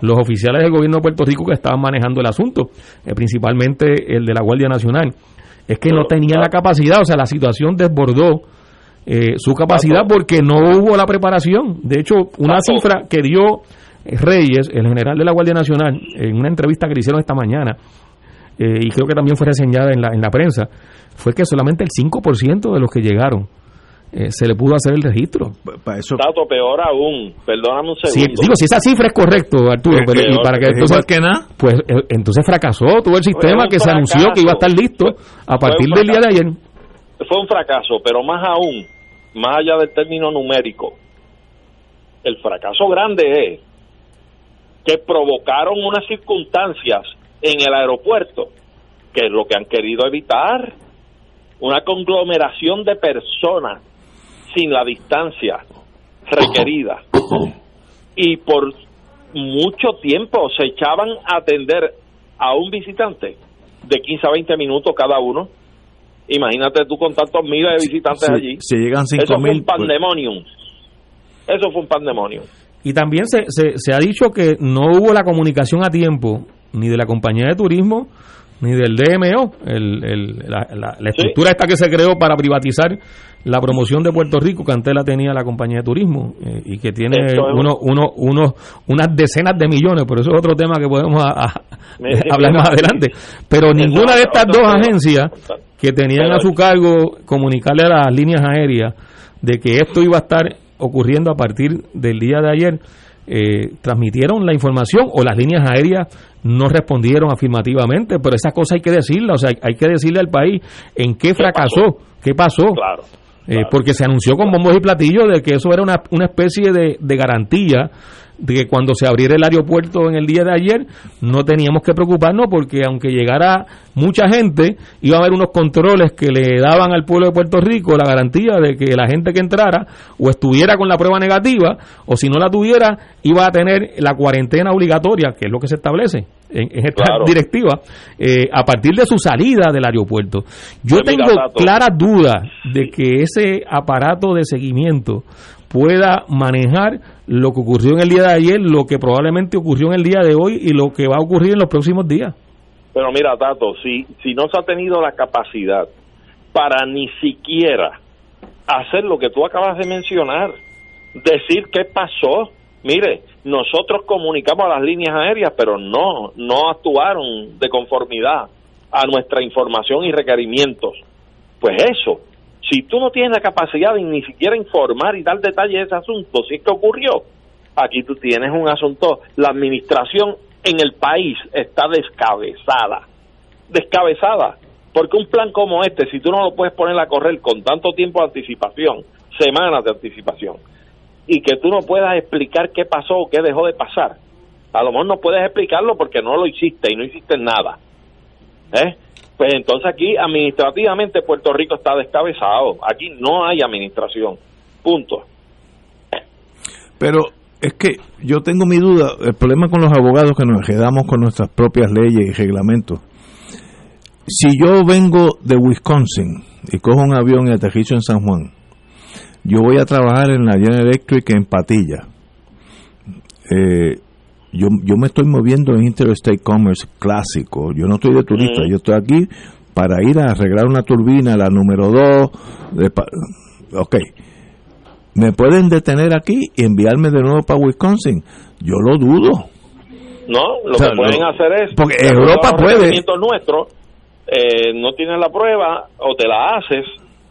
los oficiales del gobierno de Puerto Rico que estaban manejando el asunto, eh, principalmente el de la Guardia Nacional, es que no tenían la capacidad, o sea, la situación desbordó eh, su capacidad porque no hubo la preparación. De hecho, una cifra que dio Reyes, el general de la Guardia Nacional, en una entrevista que le hicieron esta mañana, eh, y creo que también fue reseñada en la, en la prensa, fue que solamente el 5% de los que llegaron eh, se le pudo hacer el registro. Para eso... Dato peor aún, perdóname un segundo. digo, si esa cifra es correcto, Arturo, pero, y para que entonces, que nada. pues entonces fracasó todo el sistema que se anunció que iba a estar listo a partir del día de ayer fue un fracaso, pero más aún, más allá del término numérico, el fracaso grande es que provocaron unas circunstancias en el aeropuerto, que es lo que han querido evitar, una conglomeración de personas sin la distancia requerida. Y por mucho tiempo se echaban a atender a un visitante de 15 a 20 minutos cada uno Imagínate tú con tantos miles de visitantes allí. Si llegan 5 Eso fue un pandemonium. Eso fue un pandemonium. Y también se, se, se ha dicho que no hubo la comunicación a tiempo ni de la compañía de turismo ni del DMO, el, el, la, la, estructura esta que se creó para privatizar la promoción de Puerto Rico, que antes la tenía la compañía de turismo eh, y que tiene uno, uno, uno, unas decenas de millones, pero eso es otro tema que podemos a, a, <laughs> hablar más adelante. Pero ninguna de estas dos agencias que tenían a su cargo comunicarle a las líneas aéreas de que esto iba a estar ocurriendo a partir del día de ayer, eh, transmitieron la información o las líneas aéreas no respondieron afirmativamente, pero esa cosa hay que decirla, o sea, hay que decirle al país en qué fracasó, qué pasó. Claro. Eh, porque se anunció con bombos y platillos de que eso era una, una especie de, de garantía de que cuando se abriera el aeropuerto en el día de ayer no teníamos que preocuparnos porque aunque llegara mucha gente iba a haber unos controles que le daban al pueblo de Puerto Rico la garantía de que la gente que entrara o estuviera con la prueba negativa o si no la tuviera iba a tener la cuarentena obligatoria que es lo que se establece en, en esta Claro. directiva eh, a partir de su salida del aeropuerto. Yo Pues tengo claras dudas de que ese aparato de seguimiento pueda manejar lo que ocurrió en el día de ayer, lo que probablemente ocurrió en el día de hoy y lo que va a ocurrir en los próximos días. Pero mira, Tato, si, si no se ha tenido la capacidad para ni siquiera hacer lo que tú acabas de mencionar, decir qué pasó. Mire, nosotros comunicamos a las líneas aéreas, pero no, no actuaron de conformidad a nuestra información y requerimientos. Pues eso, si tú no tienes la capacidad de ni siquiera informar y dar detalles de ese asunto, si es que ocurrió, aquí tú tienes un asunto, la administración en el país está descabezada, descabezada, porque un plan como este, si tú no lo puedes poner a correr con tanto tiempo de anticipación, semanas de anticipación, y que tú no puedas explicar qué pasó o qué dejó de pasar, a lo mejor no puedes explicarlo porque no lo hiciste y no hiciste nada. ¿Eh? Pues entonces aquí administrativamente Puerto Rico está descabezado. Aquí no hay administración. Punto. Pero es que yo tengo mi duda, el problema con los abogados que nos quedamos con nuestras propias leyes y reglamentos. Si yo vengo de Wisconsin y cojo un avión y aterrizo en San Juan, yo voy a trabajar en la General Electric en Patilla. Eh, yo, yo me estoy moviendo en Interstate Commerce clásico. Yo no estoy de turista, yo estoy aquí para ir a arreglar una turbina, la número 2. De, ok. ¿Me pueden detener aquí y enviarme de nuevo para Wisconsin? Yo lo dudo. No, lo O sea, que pueden hacer es porque Europa puede. nuestros, eh, no tienes la prueba o te la haces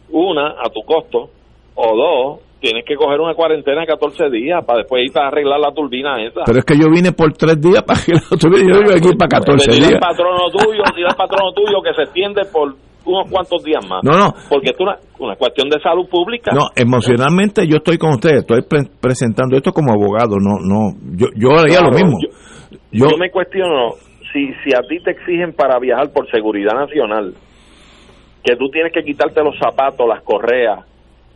una a tu costo o dos tienes que coger una cuarentena de 14 días para después irte a arreglar la turbina esa. Pero es que yo vine por tres días para que la tuviera. Yo aquí para 14 Pues dile días. al patrono tuyo, al patrono tuyo que se extiende por unos cuantos días más. No, no. Porque es una, una cuestión de salud pública. No, emocionalmente yo estoy con ustedes, estoy pre- presentando esto como abogado, no, no, yo, yo haría Claro, lo mismo. Yo, yo me cuestiono si, si a ti te exigen para viajar por seguridad nacional, que tú tienes que quitarte los zapatos, las correas,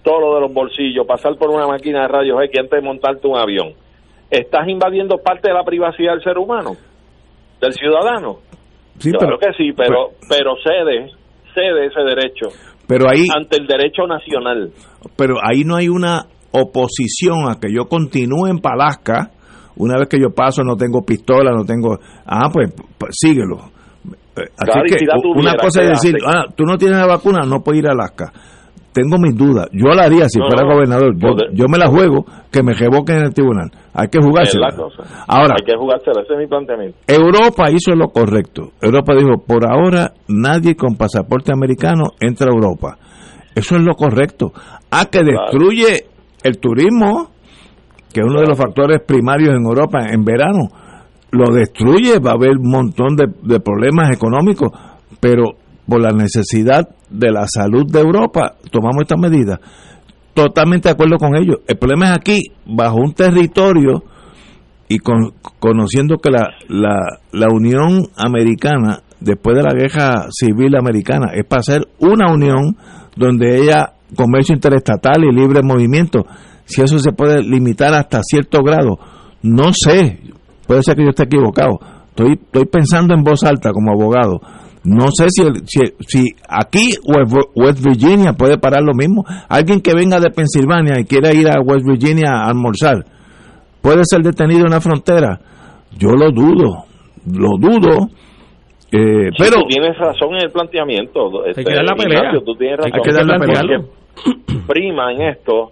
todo lo de los bolsillos, pasar por una máquina de rayos X antes de montarte un avión, estás invadiendo parte de la privacidad del ser humano, del ciudadano. Sí, claro pero- que sí, pero, pero cede, cede ese derecho Pero ahí, ante el derecho nacional. pero ahí no hay una oposición a que yo continúe en Palasca. Una vez que yo paso, no tengo pistola, no tengo. Ah, pues, pues, síguelo. Eh, Así Claro, que si una cosa ¿qué es decir, ah, tú no tienes la vacuna, no puedes ir a Alaska. Tengo mis dudas. Yo la haría si No, fuera no. gobernador. Yo, me la juego, que me revoquen en el tribunal. Hay que jugársela. Ahora, Hay que jugársela, ese es mi planteamiento. Europa hizo lo correcto. Europa dijo, por ahora nadie con pasaporte americano entra a Europa. Eso es lo correcto. Ah, que destruye el turismo, que es uno de los factores primarios en Europa en verano. Lo destruye, va a haber un montón de, de problemas económicos, pero por la necesidad de la salud de Europa. Tomamos esta medida. Totalmente de acuerdo con ellos. El problema es aquí, bajo un territorio y con- conociendo que la, la, la Unión Americana, después de la guerra civil americana, es para ser una unión donde haya comercio interestatal y libre movimiento, si eso se puede limitar hasta cierto grado, no sé, puede ser que yo esté equivocado, estoy, estoy pensando en voz alta como abogado, no sé si, el- si, si aquí West West Virginia puede parar lo mismo, alguien que venga de Pensilvania y quiera ir a West Virginia a almorzar, puede ser detenido en la frontera. Yo lo dudo, lo dudo. Eh, Sí, pero tú tienes razón en el planteamiento. Este, que dar la pelea. Ignacio, tú tienes Hay que dar la pelea. Prima en esto,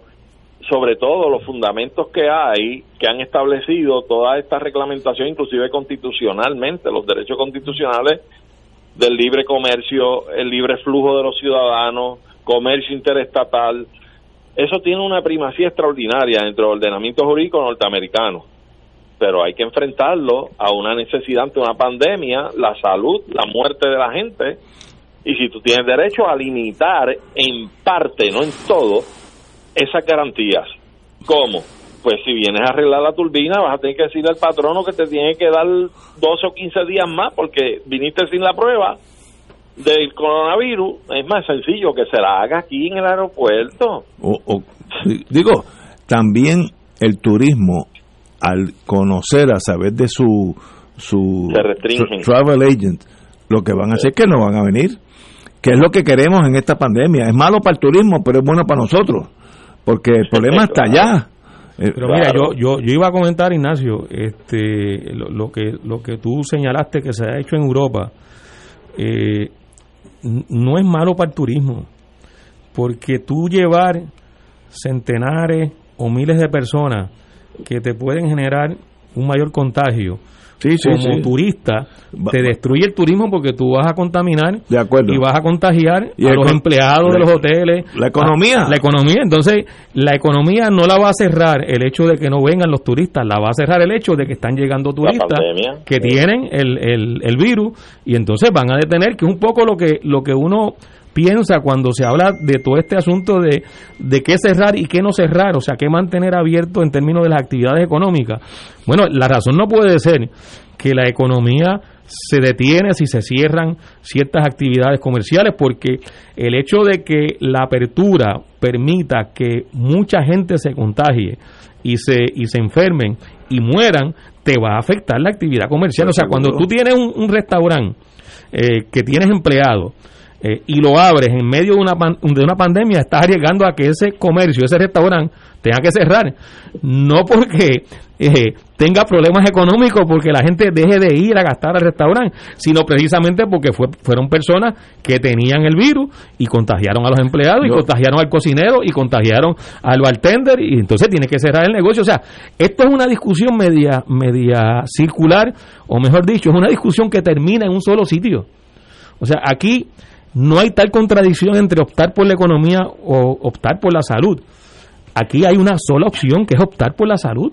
sobre todo los fundamentos que hay, que han establecido toda esta reglamentación, inclusive constitucionalmente, los derechos constitucionales del libre comercio, el libre flujo de los ciudadanos, comercio interestatal. Eso tiene una primacía extraordinaria dentro del ordenamiento jurídico norteamericano pero hay que enfrentarlo a una necesidad ante una pandemia, la salud, la muerte de la gente, Y si tú tienes derecho a limitar en parte, no en todo, esas garantías. ¿Cómo? Pues si vienes a arreglar la turbina, vas a tener que decirle al patrono que te tiene que dar 12 o 15 días más porque viniste sin la prueba del coronavirus. Es más sencillo que se la haga aquí en el aeropuerto. O, o- digo, también el turismo, al conocer, a saber de su, su tra- travel agent, lo que van a hacer es que no van a venir. Que es lo que queremos en esta pandemia. Es malo para el turismo, pero es bueno para nosotros. Porque el problema está allá. Eh, Pero mira, yo, yo, yo iba a comentar, Ignacio, este, lo, lo que, lo que tú señalaste que se ha hecho en Europa, eh, no es malo para el turismo, porque tú llevar centenares o miles de personas que te pueden generar un mayor contagio sí, como sí. turista, te destruye el turismo porque tú vas a contaminar De acuerdo. y vas a contagiar Y a los empleados de los hoteles. la economía. a- La economía. Entonces, la economía no la va a cerrar el hecho de que no vengan los turistas, la va a cerrar el hecho de que están llegando turistas que tienen el, el, el virus y entonces van a detener, que es un poco lo que, lo que uno piensa cuando se habla de todo este asunto de, de qué cerrar y qué no cerrar, o sea, qué mantener abierto en términos de las actividades económicas. Bueno, la razón no puede ser que la economía se detiene si se cierran ciertas actividades comerciales porque el hecho de que la apertura permita que mucha gente se contagie y se y se enfermen y mueran te va a afectar la actividad comercial o sea cuando tú tienes un, un restaurante eh, que tienes empleados eh, y lo abres en medio de una, pan- de una pandemia, estás arriesgando a que ese comercio, ese restaurante, tenga que cerrar. No porque eh, tenga problemas económicos, porque la gente deje de ir a gastar al restaurante, sino precisamente porque fue, fueron personas que tenían el virus y contagiaron a los empleados, y contagiaron al cocinero, y contagiaron al bartender, y entonces tiene que cerrar el negocio. O sea, esto es una discusión media, media circular, o mejor dicho, es una discusión que termina en un solo sitio. O sea, aquí no hay tal contradicción entre optar por la economía o optar por la salud. Aquí hay una sola opción que es optar por la salud.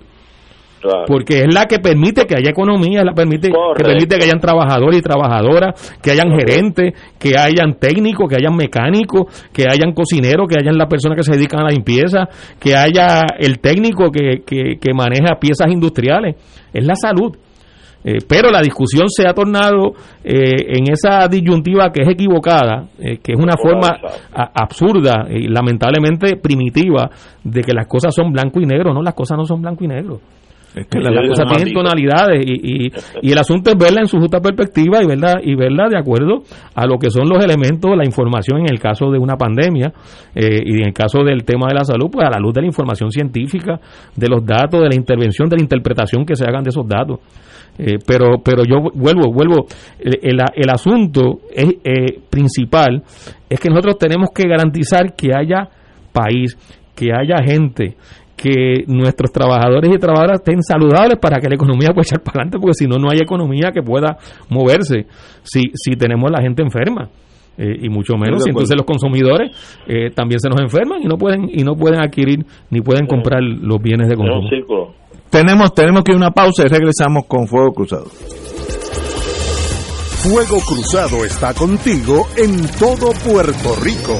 Claro. Porque es la que permite que haya economía, la permite, que permite que hayan trabajadores y trabajadoras, que hayan gerentes, que hayan técnicos, que hayan mecánicos, que hayan cocineros, que hayan las personas que se dedican a la limpieza, que haya el técnico que, que, que maneja piezas industriales. Es la salud. Eh, pero la discusión se ha tornado eh, en esa disyuntiva que es equivocada, eh, que es una forma a- absurda y lamentablemente primitiva de que las cosas son blanco y negro. No, las cosas no son blanco y negro. Es que las la- cosas tienen tonalidades y, y, y el asunto es verla en su justa perspectiva y verla, y verla de acuerdo a lo que son los elementos, la información en el caso de una pandemia eh, y en el caso del tema de la salud, pues a la luz de la información científica, de los datos, de la intervención, de la interpretación que se hagan de esos datos. Eh, pero pero yo vuelvo vuelvo el, el, el asunto es, eh, principal es que nosotros tenemos que garantizar que haya país que haya gente que nuestros trabajadores y trabajadoras estén saludables para que la economía pueda echar para adelante porque si no no hay economía que pueda moverse si si tenemos la gente enferma eh, y mucho menos y entonces los consumidores eh, también se nos enferman y no pueden y no pueden adquirir ni pueden comprar los bienes de Es un consumo círculo. Tenemos, tenemos que ir a una pausa y regresamos con Fuego Cruzado. Fuego Cruzado está contigo en todo Puerto Rico.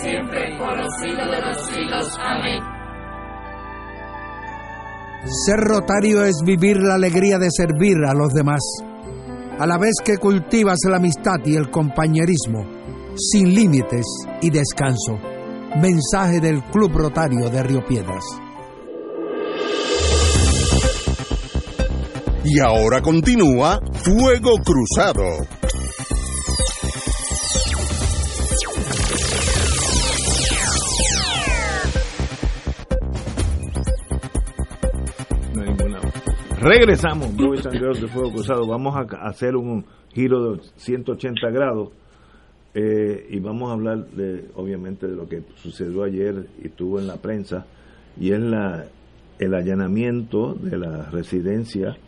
siempre, por los siglos de los siglos. Amén. Ser rotario es vivir la alegría de servir a los demás, a la vez que cultivas la amistad y el compañerismo, sin límites y descanso. Mensaje del Club Rotario de Río Piedras. Y ahora continúa Fuego Cruzado. Regresamos, Boys and de Fuego Cruzado. Vamos a hacer un giro de 180 grados eh, y vamos a hablar, de, obviamente, de lo que sucedió ayer y estuvo en la prensa y es la, el allanamiento de la residencia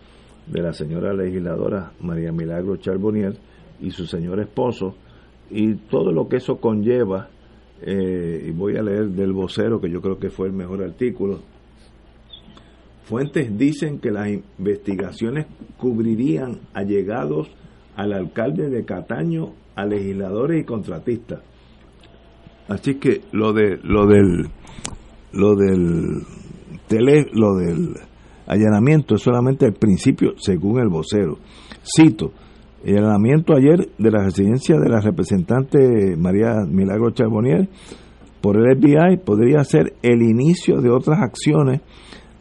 de la señora legisladora María Milagro Charbonnier y su señor esposo y todo lo que eso conlleva. eh, y voy a leer del vocero, que yo creo que fue el mejor artículo. Fuentes dicen que las investigaciones cubrirían allegados al alcalde de Cataño, a legisladores y contratistas. Así que lo de lo del lo del tele, lo del allanamiento es solamente el principio según el vocero. Cito, el allanamiento ayer de la residencia de la representante María Milagro Charbonnier por el FBI podría ser el inicio de otras acciones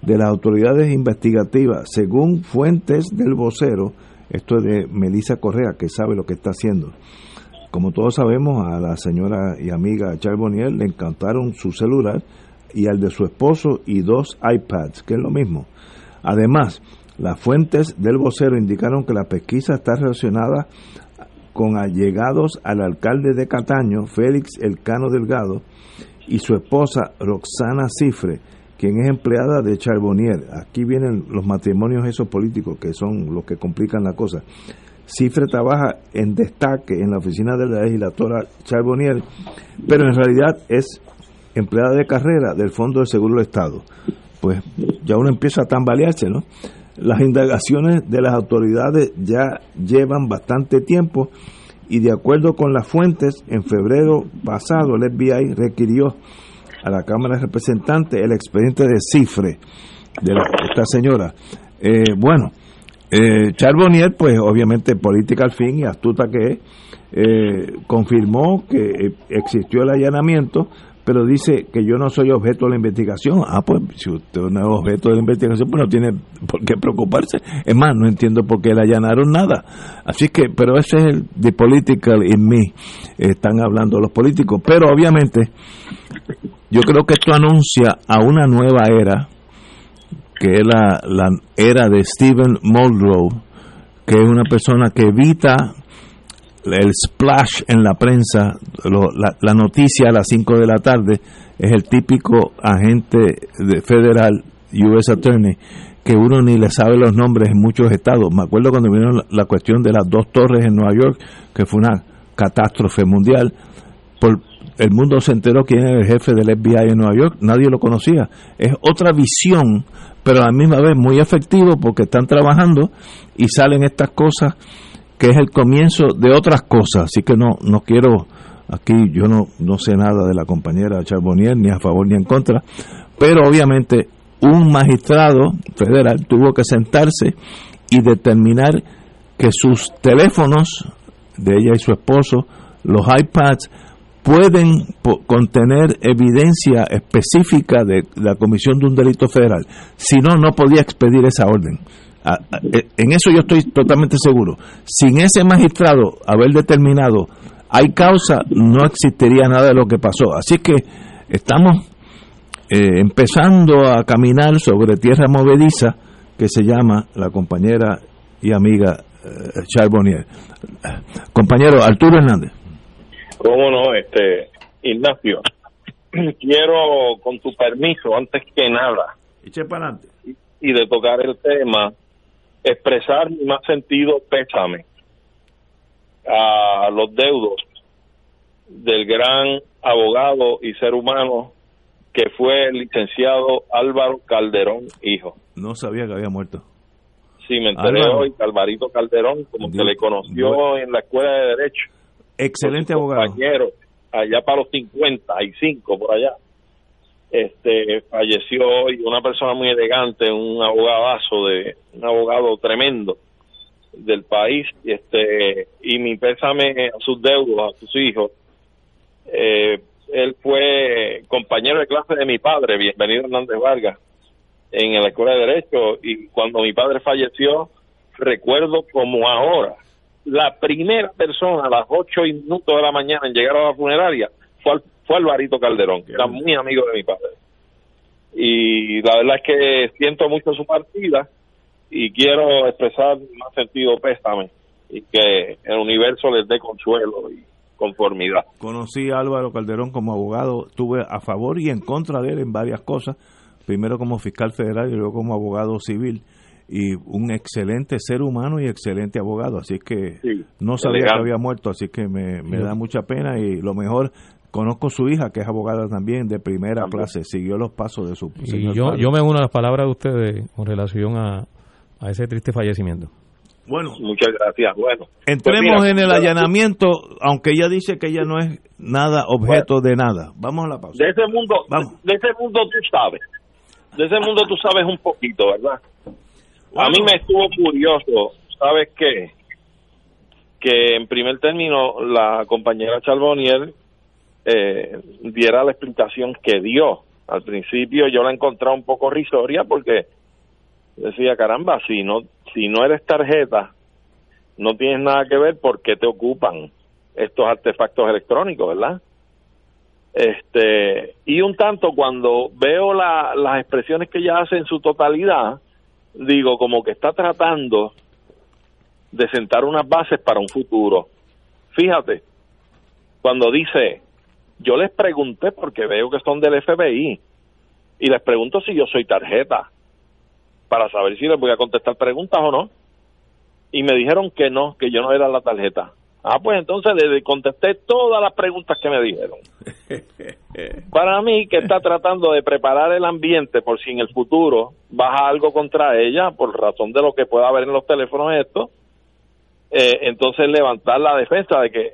de las autoridades investigativas, según fuentes del vocero, esto es de Melissa Correa, que sabe lo que está haciendo. Como todos sabemos, a la señora y amiga Charbonnier le encantaron su celular y al de su esposo y dos iPads, que es lo mismo. Además, las fuentes del vocero indicaron que la pesquisa está relacionada con allegados al alcalde de Cataño, Félix Elcano Delgado, y su esposa Roxana Cifre, quien es empleada de Charbonnier. Aquí vienen los matrimonios esos políticos que son los que complican la cosa. Cifre trabaja en destaque en la oficina de la legislatora Charbonnier, pero en realidad es empleada de carrera del Fondo de Seguro del Estado. Pues ya uno empieza a tambalearse, ¿no? Las indagaciones de las autoridades ya llevan bastante tiempo y de acuerdo con las fuentes, en febrero pasado el FBI requirió a la Cámara de Representantes el expediente de Cifre de esta señora. Eh, bueno, eh, Charbonnier, pues obviamente política al fin y astuta que es, eh, confirmó que eh, existió el allanamiento, pero dice que yo no soy objeto de la investigación. Ah, pues si usted no es objeto de la investigación, pues no tiene por qué preocuparse. Es más, no entiendo por qué le allanaron nada. Así que, pero ese es el de political in me, están hablando los políticos. Pero obviamente, yo creo que esto anuncia a una nueva era, que es la, la era de Stephen Muldrow, que es una persona que evita el splash en la prensa, lo- la, la noticia a las 5 de la tarde, es el típico agente de federal, US Attorney, que uno ni le sabe los nombres en muchos estados. Me acuerdo cuando vino la, la cuestión de las dos torres en Nueva York, que fue una catástrofe mundial. Por, el mundo se enteró quién era el jefe del FBI en Nueva York, nadie lo conocía. Es otra visión, pero a la misma vez muy efectivo porque están trabajando y salen estas cosas que es el comienzo de otras cosas. Así que no, no quiero, aquí yo no, no sé nada de la compañera Charbonnier, ni a favor ni en contra, pero obviamente un magistrado federal tuvo que sentarse y determinar que sus teléfonos de ella y su esposo los iPads pueden contener evidencia específica de la comisión de un delito federal. Si no, no podía expedir esa orden. E, en eso yo estoy totalmente seguro. Sin ese magistrado haber determinado hay causa, no existiría nada de lo que pasó. Así que estamos eh, empezando a caminar sobre tierra movediza que se llama la compañera y amiga eh, Charbonnier. Compañero Arturo Hernández. ¿Cómo no, este Ignacio? <clears throat> Quiero, con tu permiso, antes que nada, y de tocar el tema, expresar mi más sentido pésame a los deudos del gran abogado y ser humano que fue el licenciado Álvaro Calderón, hijo. No sabía que había muerto. Sí, me enteré hoy, Alvarito Calderón, como se le conoció en la Escuela de Derecho. Excelente abogado. Compañero, allá para los 55, por allá. Este, falleció hoy una persona muy elegante, un abogadazo, de, un abogado tremendo del país. Este, y mi pésame a sus deudos, a sus hijos. Eh, él fue compañero de clase de mi padre, bienvenido Hernández Vargas, en la Escuela de Derecho y cuando mi padre falleció, recuerdo como ahora, la primera persona a las ocho y minutos de la mañana en llegar a la funeraria fue, fue Alvarito Calderón, que era muy amigo de mi padre. Y la verdad es que siento mucho su partida y quiero expresar más sentido pésame y que el universo les dé consuelo y conformidad. Conocí a Álvaro Calderón como abogado, estuve a favor y en contra de él en varias cosas, primero como fiscal federal y luego como abogado civil y un excelente ser humano y excelente abogado, así que no sabía que había muerto, así que me, da mucha pena y lo mejor conozco su hija que es abogada también de primera clase, siguió los pasos de su y yo, yo me uno a las palabras de ustedes con relación a, a ese triste fallecimiento. Bueno, muchas gracias. Bueno, entremos pues en el allanamiento, aunque ella dice que ella no es nada objeto de nada. Vamos a la pausa. De ese mundo, de ese mundo tú sabes. De ese mundo tú sabes un poquito, ¿verdad? A mí me estuvo curioso, ¿sabes qué? Que en primer término la compañera Charbonnier eh, diera la explicación que dio. Al principio yo la encontré un poco risoria porque decía, caramba, si no, si no eres tarjeta, no tienes nada que ver porque te ocupan estos artefactos electrónicos, ¿verdad? Este, y un tanto cuando veo la, las expresiones que ella hace en su totalidad, digo, como que está tratando de sentar unas bases para un futuro. Fíjate, cuando dice, yo les pregunté porque veo que son del FBI, y les pregunto si yo soy tarjeta para saber si les voy a contestar preguntas o no. Y me dijeron que no, que yo no era la tarjeta. Ah, pues entonces le contesté todas las preguntas que me dijeron. <laughs> Para mí, que está tratando de preparar el ambiente por si en el futuro baja algo contra ella, por razón de lo que pueda haber en los teléfonos estos, eh, entonces levantar la defensa de que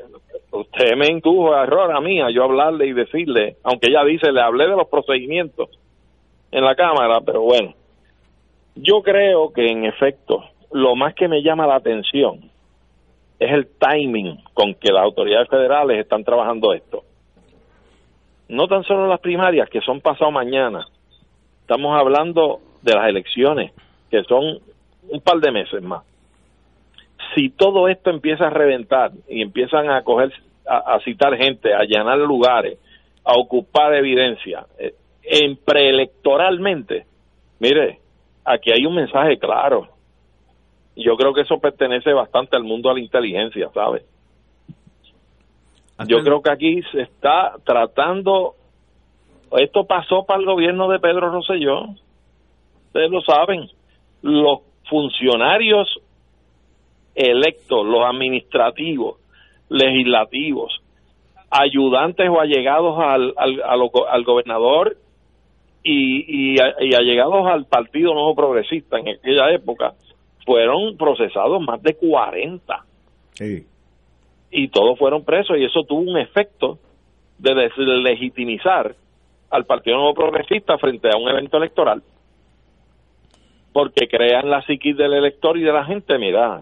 usted me indujo a error a mí, a yo hablarle y decirle, aunque ella dice, le hablé de los procedimientos en la cámara, pero bueno, yo creo que en efecto lo más que me llama la atención es el timing con que las autoridades federales están trabajando esto. No tan solo las primarias, que son pasado mañana, estamos hablando de las elecciones, que son un par de meses más. Si todo esto empieza a reventar y empiezan a coger, a, citar gente, a allanar lugares, a ocupar evidencia, eh, en preelectoralmente, mire, aquí hay un mensaje claro. Yo creo que eso pertenece bastante al mundo de la inteligencia, ¿sabes? Yo creo que aquí se está tratando, esto pasó para el gobierno de Pedro Rosselló, ustedes lo saben, los funcionarios electos, los administrativos, legislativos, ayudantes o allegados al, al, al gobernador y, y, allegados al Partido Nuevo Progresista en aquella época fueron procesados más de 40. Y todos fueron presos y eso tuvo un efecto de legitimizar al Partido Nuevo Progresista frente a un evento electoral. Porque crean la psiquis del elector y de la gente, mira,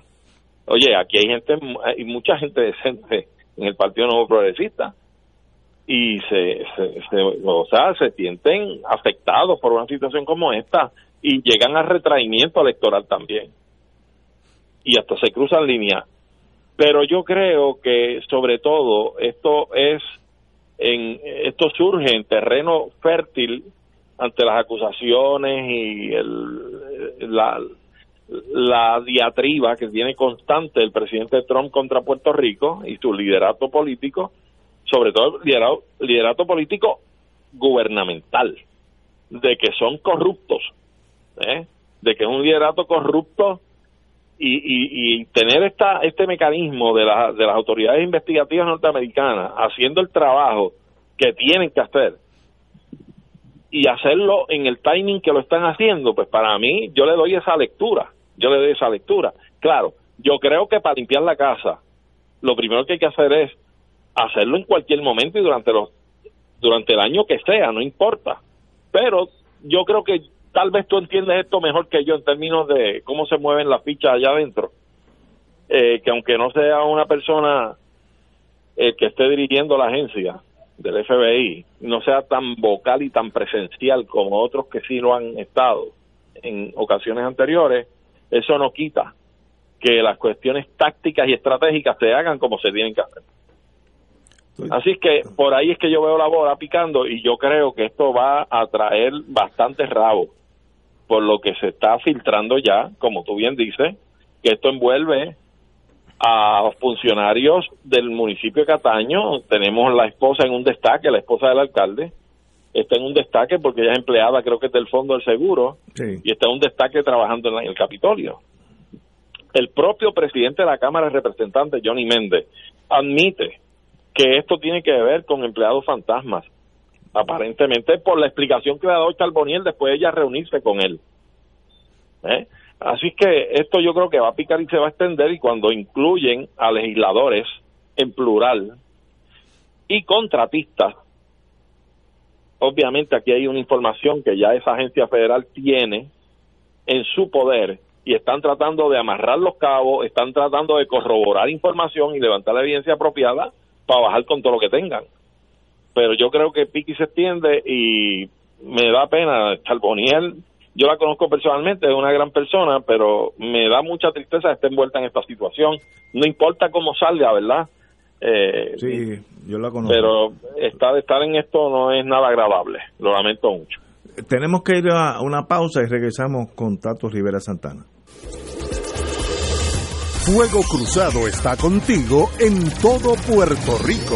oye, aquí hay gente, hay mucha gente decente en el Partido Nuevo Progresista y se, se, se, o sea, se sienten afectados por una situación como esta y llegan a retraimiento electoral también y hasta se cruzan líneas pero yo creo que sobre todo esto es en esto surge en terreno fértil ante las acusaciones y el, la, la diatriba que tiene constante el presidente Trump contra Puerto Rico y su liderato político, sobre todo liderato, liderato político gubernamental, de que son corruptos, ¿eh? de que es un liderato corrupto y, y, y tener esta, este mecanismo de, la, de las autoridades investigativas norteamericanas haciendo el trabajo que tienen que hacer y hacerlo en el timing que lo están haciendo, pues para mí yo le doy esa lectura, yo le doy esa lectura. Claro, yo creo que para limpiar la casa, lo primero que hay que hacer es hacerlo en cualquier momento y durante los durante el año que sea, no importa. Pero yo creo que tal vez tú entiendes esto mejor que yo en términos de cómo se mueven las fichas allá adentro. Eh, que aunque no sea una persona eh, que esté dirigiendo la agencia del FBI, no sea tan vocal y tan presencial como otros que sí lo han estado en ocasiones anteriores, eso no quita que las cuestiones tácticas y estratégicas se hagan como se tienen que hacer. Así que por ahí es que yo veo la bola picando y yo creo que esto va a traer bastante rabo por lo que se está filtrando ya, como tú bien dices, que esto envuelve a funcionarios del municipio de Cataño. Tenemos la esposa en un destaque, la esposa del alcalde, está en un destaque porque ella es empleada, creo que es del Fondo del Seguro, y está en un destaque trabajando en el Capitolio. El propio presidente de la Cámara de Representantes, Johnny Méndez, admite que esto tiene que ver con empleados fantasmas, aparentemente por la explicación que le ha dado Charboniel después de ella reunirse con él. ¿Eh? Así que esto yo creo que va a picar y se va a extender y cuando incluyen a legisladores en plural y contratistas, obviamente aquí hay una información que ya esa agencia federal tiene en su poder y están tratando de amarrar los cabos, están tratando de corroborar información y levantar la evidencia apropiada para bajar con todo lo que tengan. Pero yo creo que Piqui se extiende y me da pena, Charboniel yo la conozco personalmente, es una gran persona, pero me da mucha tristeza que esté envuelta en esta situación. No importa cómo salga, ¿verdad? Eh, sí, yo la conozco. Pero estar, estar en esto no es nada agradable, lo lamento mucho. Tenemos que ir a una pausa y regresamos con Tato Rivera Santana. Fuego Cruzado está contigo en todo Puerto Rico.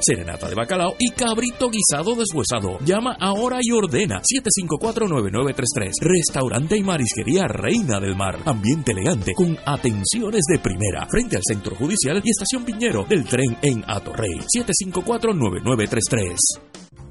serenata de bacalao y cabrito guisado deshuesado. Llama ahora y ordena 754-9933. Restaurante y marisquería Reina del Mar. Ambiente elegante con atenciones de primera. Frente al Centro Judicial y Estación Piñero del tren en Atorrey. 754-9933.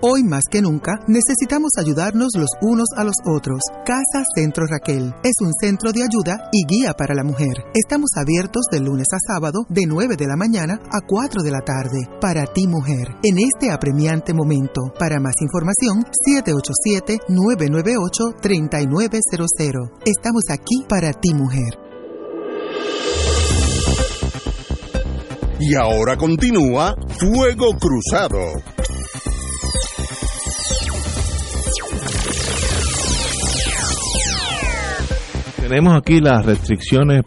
Hoy más que nunca necesitamos ayudarnos los unos a los otros. Casa Centro Raquel es un centro de ayuda y guía para la mujer. Estamos abiertos de lunes a sábado de 9 de la mañana a 4 de la tarde para ti mujer en este apremiante momento. Para más información 787-998-3900. Estamos aquí para ti mujer. Y ahora continúa Fuego Cruzado. Tenemos aquí las restricciones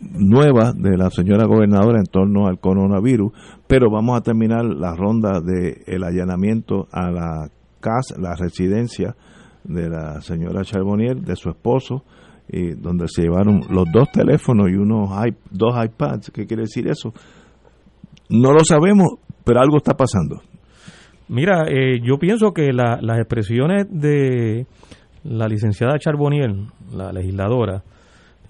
nuevas de la señora gobernadora en torno al coronavirus, pero vamos a terminar la ronda de el allanamiento a la casa, la residencia de la señora Charbonnier, de su esposo, y donde se llevaron los dos teléfonos y unos dos iPads. ¿Qué quiere decir eso? No lo sabemos, pero algo está pasando. Mira, eh, yo pienso que las expresiones de la licenciada Charbonnier, la legisladora,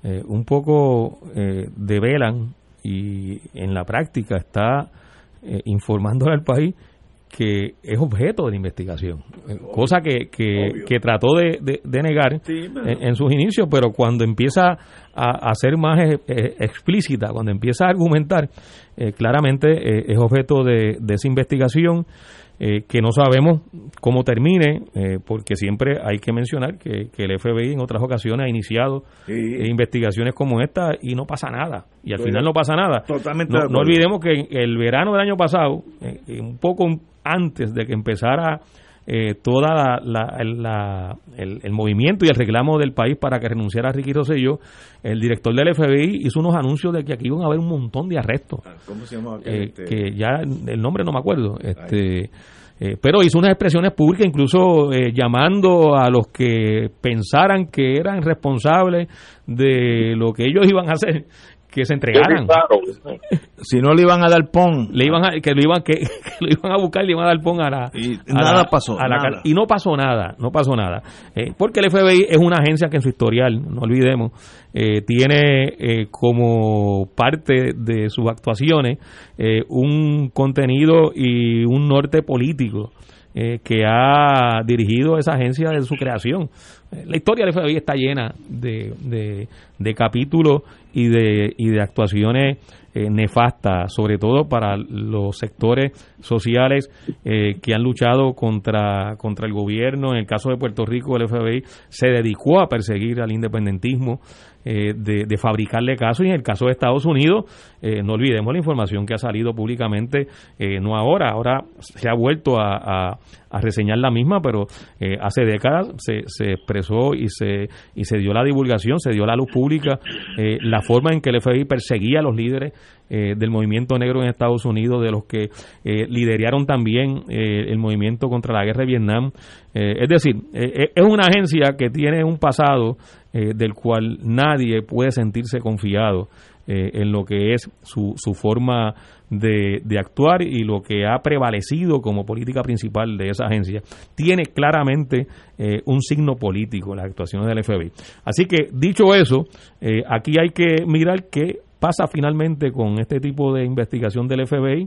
eh, un poco eh, develan y en la práctica está eh, informando al país que es objeto de investigación, cosa que, que, trató de, negar en, sus inicios, pero cuando empieza a, a ser más explícita, cuando empieza a argumentar, claramente es objeto de, de esa investigación. Eh, que no sabemos cómo termine, eh, porque siempre hay que mencionar que, el FBI en otras ocasiones ha iniciado eh, investigaciones como esta y no pasa nada. Y al final no pasa nada. Totalmente no, no olvidemos que el verano del año pasado, un poco antes de que empezara eh, toda la, el, movimiento y el reclamo del país para que renunciara a Ricky Rosselló, el director del FBI hizo unos anuncios de que aquí iban a haber un montón de arrestos. Ah, ¿Cómo se llama? Eh, este? Que ya el nombre no me acuerdo. Este, eh, pero hizo unas expresiones públicas, incluso llamando a los que pensaran que eran responsables de lo que ellos iban a hacer que se entregaran. si no le iban a dar pon, le iban a, que lo iban que, <laughs> lo iban a buscar y le iban a dar pon a la y nada pasó. y no pasó nada, no pasó nada. Eh, porque el FBI es una agencia que en su historial, no olvidemos, eh, tiene eh, como parte de sus actuaciones un contenido y un norte político. que ha dirigido esa agencia de su creación. La historia del FBI está llena de, de, de capítulos y de, y de actuaciones eh, nefastas, sobre todo para los sectores sociales eh, que han luchado contra, contra el gobierno. En el caso de Puerto Rico, el FBI se dedicó a perseguir al independentismo, eh, de, fabricarle casos. Y en el caso de Estados Unidos, no olvidemos la información que ha salido públicamente, no ahora, ahora se ha vuelto a, a, reseñar la misma, pero hace décadas se, se, expresó y se, y se dio la divulgación, se dio la luz pública, la forma en que el FBI perseguía a los líderes eh, del movimiento negro en Estados Unidos, de los que eh, lideraron también eh, el movimiento contra la guerra de Vietnam. es decir, es una agencia que tiene un pasado del cual nadie puede sentirse confiado en lo que es su, su forma de, de, actuar y lo que ha prevalecido como política principal de esa agencia. Tiene claramente un signo político las actuaciones del FBI. Así que, dicho eso, aquí hay que mirar que pasa finalmente con este tipo de investigación del FBI?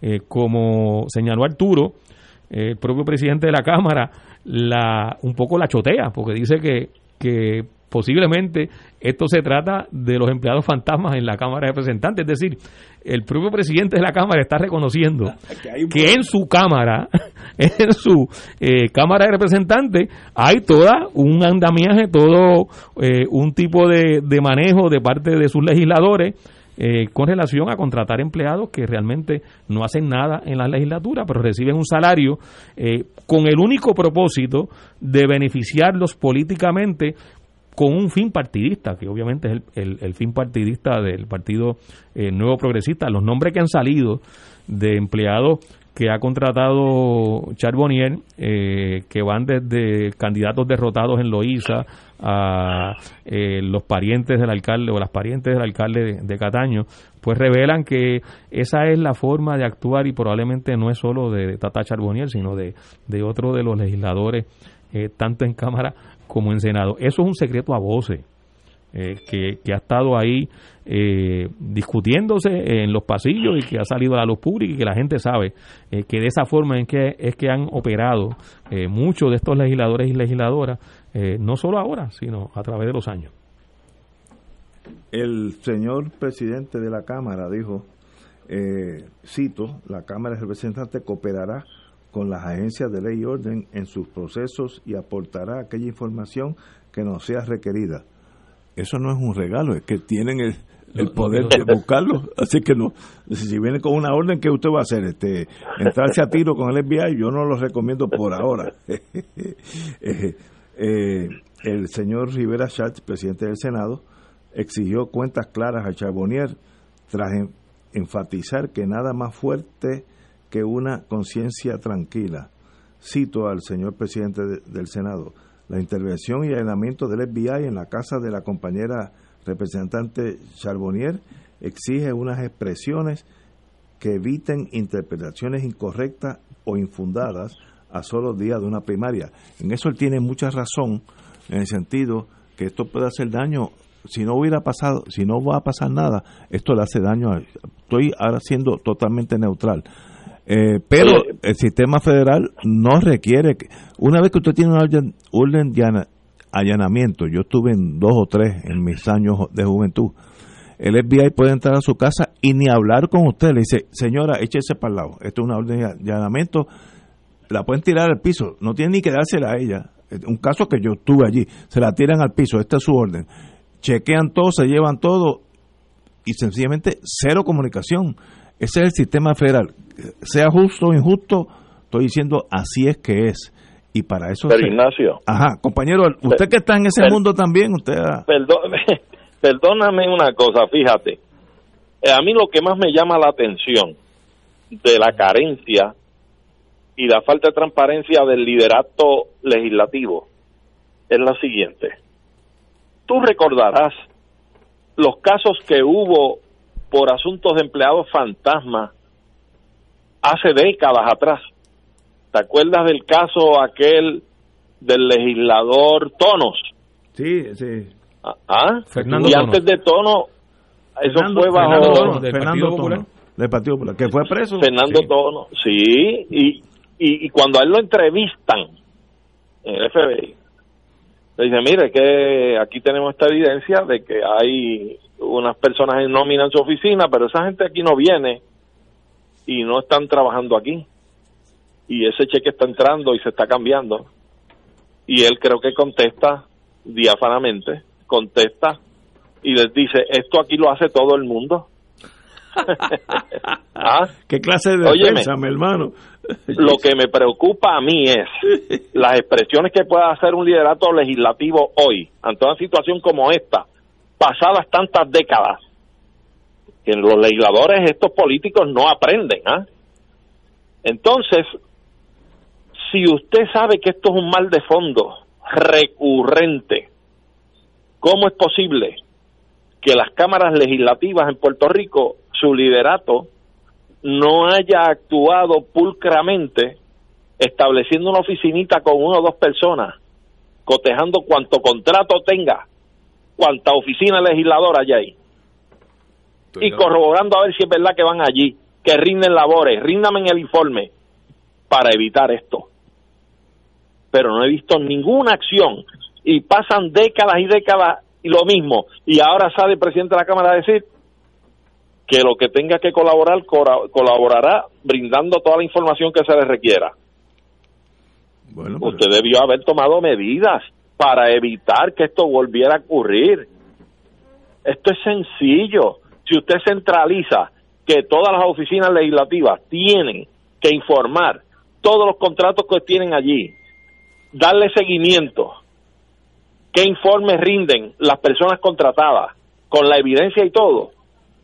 Eh, como señaló Arturo, el propio presidente de la Cámara, la, un poco la chotea, porque dice que, que posiblemente esto se trata de los empleados fantasmas en la Cámara de Representantes. Es decir, el propio presidente de la Cámara está reconociendo ah, que en su Cámara, <laughs> en su eh, Cámara de Representantes, hay toda un andamiaje, todo eh, un tipo de, de, manejo de parte de sus legisladores. Eh, con relación a contratar empleados que realmente no hacen nada en la legislatura, pero reciben un salario con el único propósito de beneficiarlos políticamente con un fin partidista, que obviamente es el, el, fin partidista del Partido eh, Nuevo Progresista. Los nombres que han salido de empleados que ha contratado Charbonnier, eh, que van desde candidatos derrotados en Loíza a eh, los parientes del alcalde o las parientes del alcalde de, Cataño, pues revelan que esa es la forma de actuar y probablemente no es solo de, Tata Charbonnier, sino de, de otro de los legisladores, tanto en Cámara como en Senado. Eso es un secreto a voces. Eh, que, ha estado ahí eh, discutiéndose en los pasillos y que ha salido a la luz pública y que la gente sabe eh, que de esa forma en que es que han operado muchos de estos legisladores y legisladoras, no solo ahora, sino a través de los años. El señor presidente de la Cámara dijo, cito, la Cámara de Representantes cooperará con las agencias de ley y orden en sus procesos y aportará aquella información que no sea requerida. Eso no es un regalo, es que tienen el poder de buscarlo. Así que no, si viene con una orden, ¿qué usted va a hacer? Este, entrarse a tiro con el FBI, yo no lo recomiendo por ahora. <laughs> Eh, eh, el señor Rivera Schatz, presidente del Senado, exigió cuentas claras a Charbonnier tras en- enfatizar que nada más fuerte que una conciencia tranquila. Cito al señor presidente de- del Senado. La intervención y allanamiento del FBI en la casa de la compañera representante Charbonnier exige unas expresiones que eviten interpretaciones incorrectas o infundadas a solo días de una primaria. En eso él tiene mucha razón, en el sentido que esto puede hacer daño. Si no hubiera pasado, si no va a pasar nada, esto le hace daño. a- estoy ahora siendo totalmente neutral. Eh, pero Oye. el sistema federal no requiere que una vez que usted tiene una orden, orden de ana- allanamiento, yo estuve en dos o tres en mis años de juventud, el FBI puede entrar a su casa y ni hablar con usted, le dice, señora, échese para el lado, esto es una orden de allanamiento, la pueden tirar al piso, no tiene ni que dársela a ella, un caso que yo estuve allí, se la tiran al piso, esta es su orden, chequean todo, se llevan todo y sencillamente cero comunicación. Ese es el sistema federal. Sea justo o injusto, estoy diciendo así es que es. Y para eso... Pero se- Ignacio, Ajá, compañero, usted que está en ese Per- mundo también, usted... ha- perdón- <laughs> perdóname una cosa, fíjate. Eh, A mí lo que más me llama la atención de la carencia y la falta de transparencia del liderato legislativo es la siguiente. Tú recordarás los casos que hubo por asuntos de empleados fantasma hace décadas atrás. ¿Te acuerdas del caso aquel del legislador Tonos? Sí, sí. ¿Ah? Fernando y Tono. antes de Tono, eso Fernando- fue bajo Fernando Tono, del Fernando Partido Tono, del Partido Popular, que fue preso. Fernando Sí. Tono, sí, y, y, y cuando a él lo entrevistan en el FBI, le dice, mire, que aquí tenemos esta evidencia de que hay unas personas en nómina en su oficina, pero esa gente aquí no viene y no están trabajando aquí. Y ese cheque está entrando y se está cambiando. Y él creo que contesta diáfanamente, contesta y les dice, esto aquí lo hace todo el mundo. <laughs> ¿Ah? ¿Qué clase de Óyeme. defensa, mi hermano? Lo que me preocupa a mí es <laughs> las expresiones que pueda hacer un liderato legislativo hoy, ante una situación como esta, pasadas tantas décadas, que los legisladores, estos políticos no aprenden. ¿ah? Entonces, si usted sabe que esto es un mal de fondo recurrente, ¿cómo es posible que las cámaras legislativas en Puerto Rico, su liderato, no haya actuado pulcramente estableciendo una oficinita con una o dos personas, cotejando cuanto contrato tenga, cuanta oficina legisladora hay ahí, y corroborando a ver si es verdad que van allí, que rinden labores, ríndame en el informe para evitar esto. Pero no he visto ninguna acción y pasan décadas y décadas y lo mismo. Y ahora sale el presidente de la Cámara a decir que lo que tenga que colaborar colaborará brindando toda la información que se le requiera. Bueno, pero- Usted debió haber tomado medidas para evitar que esto volviera a ocurrir. Esto es sencillo. Si usted centraliza que todas las oficinas legislativas tienen que informar todos los contratos que tienen allí, darle seguimiento, qué informes rinden las personas contratadas, con la evidencia y todo,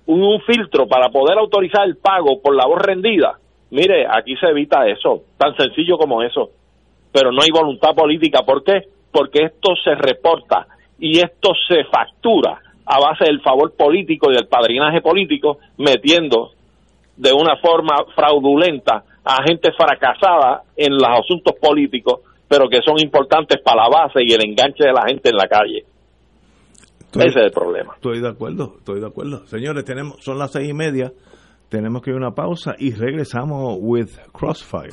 un, un filtro para poder autorizar el pago por la voz rendida. Mire, aquí se evita eso, tan sencillo como eso. Pero no hay voluntad política. ¿Por qué? Porque esto se reporta y esto se factura a base del favor político y del padrinaje político, metiendo de una forma fraudulenta a gente fracasada en los asuntos políticos, pero que son importantes para la base y el enganche de la gente en la calle. Estoy- Ese es el problema. Estoy de acuerdo, estoy de acuerdo. Señores, tenemos, son las seis y media, tenemos que ir a una pausa y regresamos with Crossfire.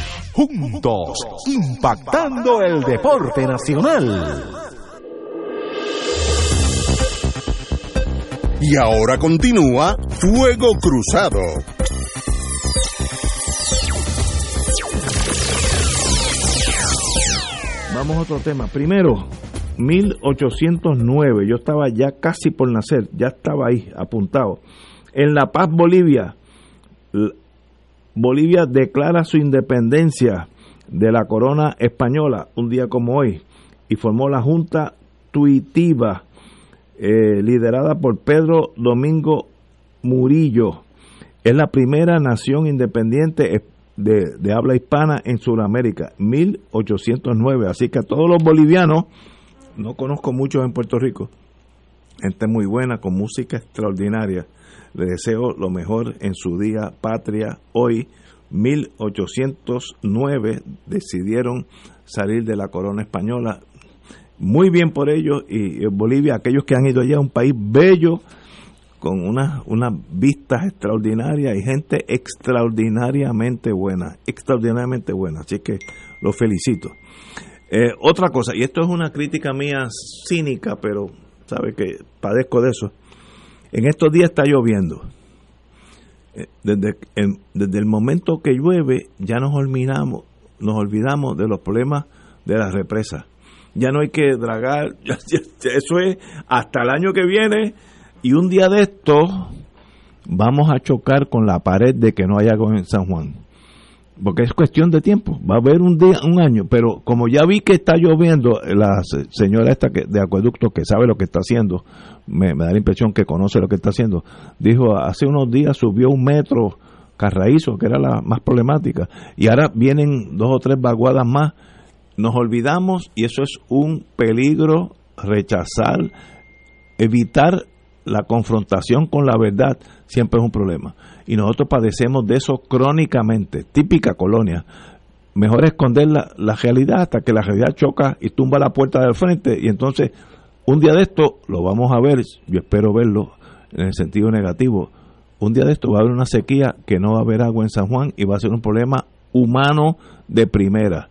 juntos, impactando el deporte nacional. Y ahora continúa Fuego Cruzado. Vamos a otro tema. Primero, 1809, yo estaba ya casi por nacer, ya estaba ahí apuntado. En La Paz, Bolivia, Bolivia declara su independencia de la corona española un día como hoy y formó la Junta Tuitiva eh, liderada por Pedro Domingo Murillo. Es la primera nación independiente de, de habla hispana en Sudamérica, 1809. Así que a todos los bolivianos, no conozco muchos en Puerto Rico, gente muy buena, con música extraordinaria le deseo lo mejor en su día patria. Hoy, 1809, decidieron salir de la corona española. Muy bien por ellos y Bolivia, aquellos que han ido allá, un país bello, con unas una vistas extraordinarias y gente extraordinariamente buena, extraordinariamente buena. Así que los felicito. Eh, otra cosa, y esto es una crítica mía cínica, pero sabe que padezco de eso. En estos días está lloviendo. Eh, desde, el momento que llueve ya nos olvidamos, nos olvidamos de los problemas de las represas. Ya no hay que dragar, <laughs> eso es hasta el año que viene y un día de esto vamos a chocar con la pared de que no haya agua en San Juan. Porque es cuestión de tiempo, va a haber un día, un año, pero como ya vi que está lloviendo, la señora esta que, de acueducto que sabe lo que está haciendo, me, da la impresión que conoce lo que está haciendo. Dijo, hace unos días subió un metro Carraízo, que era la más problemática, y ahora vienen dos o tres vaguadas más. Nos olvidamos y eso es un peligro, rechazar, evitar la confrontación con la verdad siempre es un problema. Y nosotros padecemos de eso crónicamente, típica colonia. Mejor esconder la, la realidad hasta que la realidad choca y tumba la puerta del frente y entonces un día de esto lo vamos a ver, yo espero verlo en el sentido negativo. Un día de esto va a haber una sequía que no va a haber agua en San Juan y va a ser un problema humano de primera.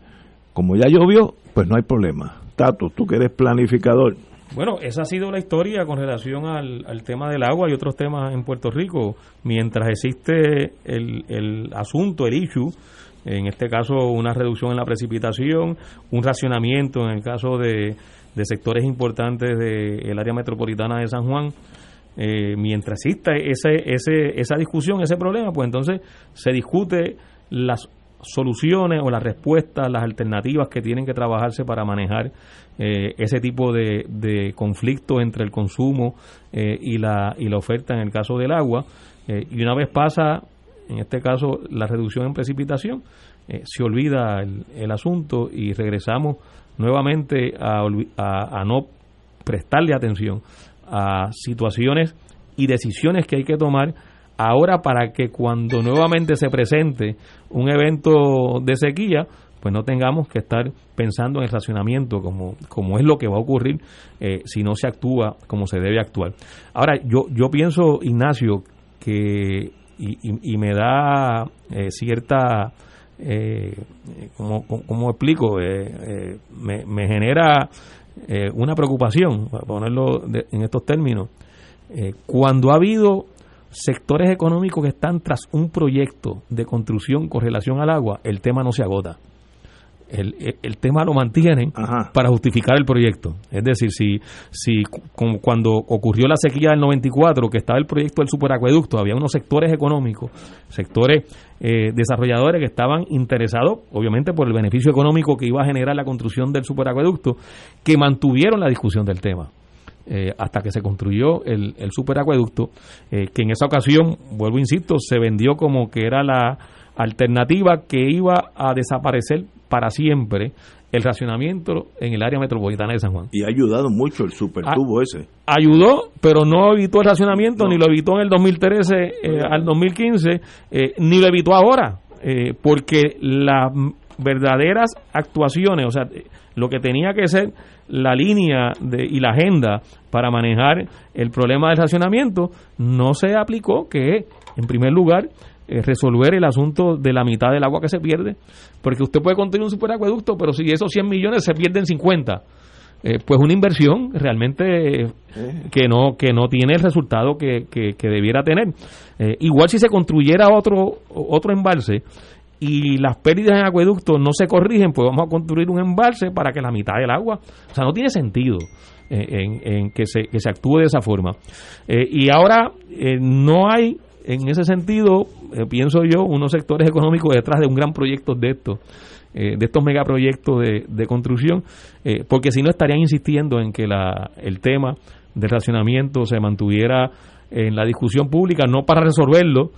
Como ya llovió, pues no hay problema. Tato, tú que eres planificador. Bueno, esa ha sido la historia con relación al, al tema del agua y otros temas en Puerto Rico. Mientras existe el, asunto, el issue, en este caso una reducción en la precipitación, un racionamiento en el caso de de sectores importantes del área metropolitana de San Juan, eh, mientras exista ese, ese, esa discusión, ese problema, pues entonces se discute las soluciones o las respuestas, las alternativas que tienen que trabajarse para manejar eh, ese tipo de, de conflicto entre el consumo eh, y, la, y la oferta en el caso del agua. Eh, y una vez pasa, en este caso, la reducción en precipitación, se olvida el, asunto y regresamos nuevamente a, a, no prestarle atención a situaciones y decisiones que hay que tomar ahora para que cuando nuevamente se presente un evento de sequía, pues no tengamos que estar pensando en el racionamiento como, como es lo que va a ocurrir eh, si no se actúa como se debe actuar. Ahora, yo, yo pienso, Ignacio, que, y, me da eh, cierta, eh, como, como, explico, eh, me, me, genera una preocupación, para ponerlo en estos términos, cuando ha habido sectores económicos que están tras un proyecto de construcción con relación al agua, el tema no se agota el, el, tema lo mantienen para justificar el proyecto. Es decir, si, si cuando ocurrió la sequía del 94, que estaba el proyecto del superacueducto, había unos sectores económicos, sectores eh, desarrolladores que estaban interesados, obviamente por el beneficio económico que iba a generar la construcción del superacueducto, que mantuvieron la discusión del tema. Eh, hasta que se construyó el, el superacueducto, eh, que en esa ocasión, vuelvo insisto, se vendió como que era la alternativa que iba a desaparecer para siempre el racionamiento en el área metropolitana de San Juan. Y ha ayudado mucho el supertubo ah, ese. Ayudó, pero no evitó el racionamiento, ni lo evitó en el 2013 eh, al 2015, eh, ni lo evitó ahora, eh, porque las verdaderas actuaciones, o sea, lo que tenía que ser la línea de, y la agenda para manejar el problema del racionamiento, no se aplicó, que en primer lugar eh, resolver el asunto de la mitad del agua que se pierde, porque usted puede construir un superacueducto, pero si esos 100 millones se pierden 50, eh, pues una inversión realmente eh, que no que no tiene el resultado que, que, debiera tener. igual si se construyera otro otro embalse y las pérdidas en acueducto no se corrigen, pues vamos a construir un embalse para que la mitad del agua, o sea, no tiene sentido. En, en, que, se, que se actúe de esa forma. y ahora no hay en ese sentido, eh, pienso yo, unos sectores económicos detrás de un gran proyecto de estos, eh, de estos megaproyectos de, de construcción, eh, porque si no estarían insistiendo en que la, el tema del racionamiento se mantuviera en la discusión pública, no para resolverlo,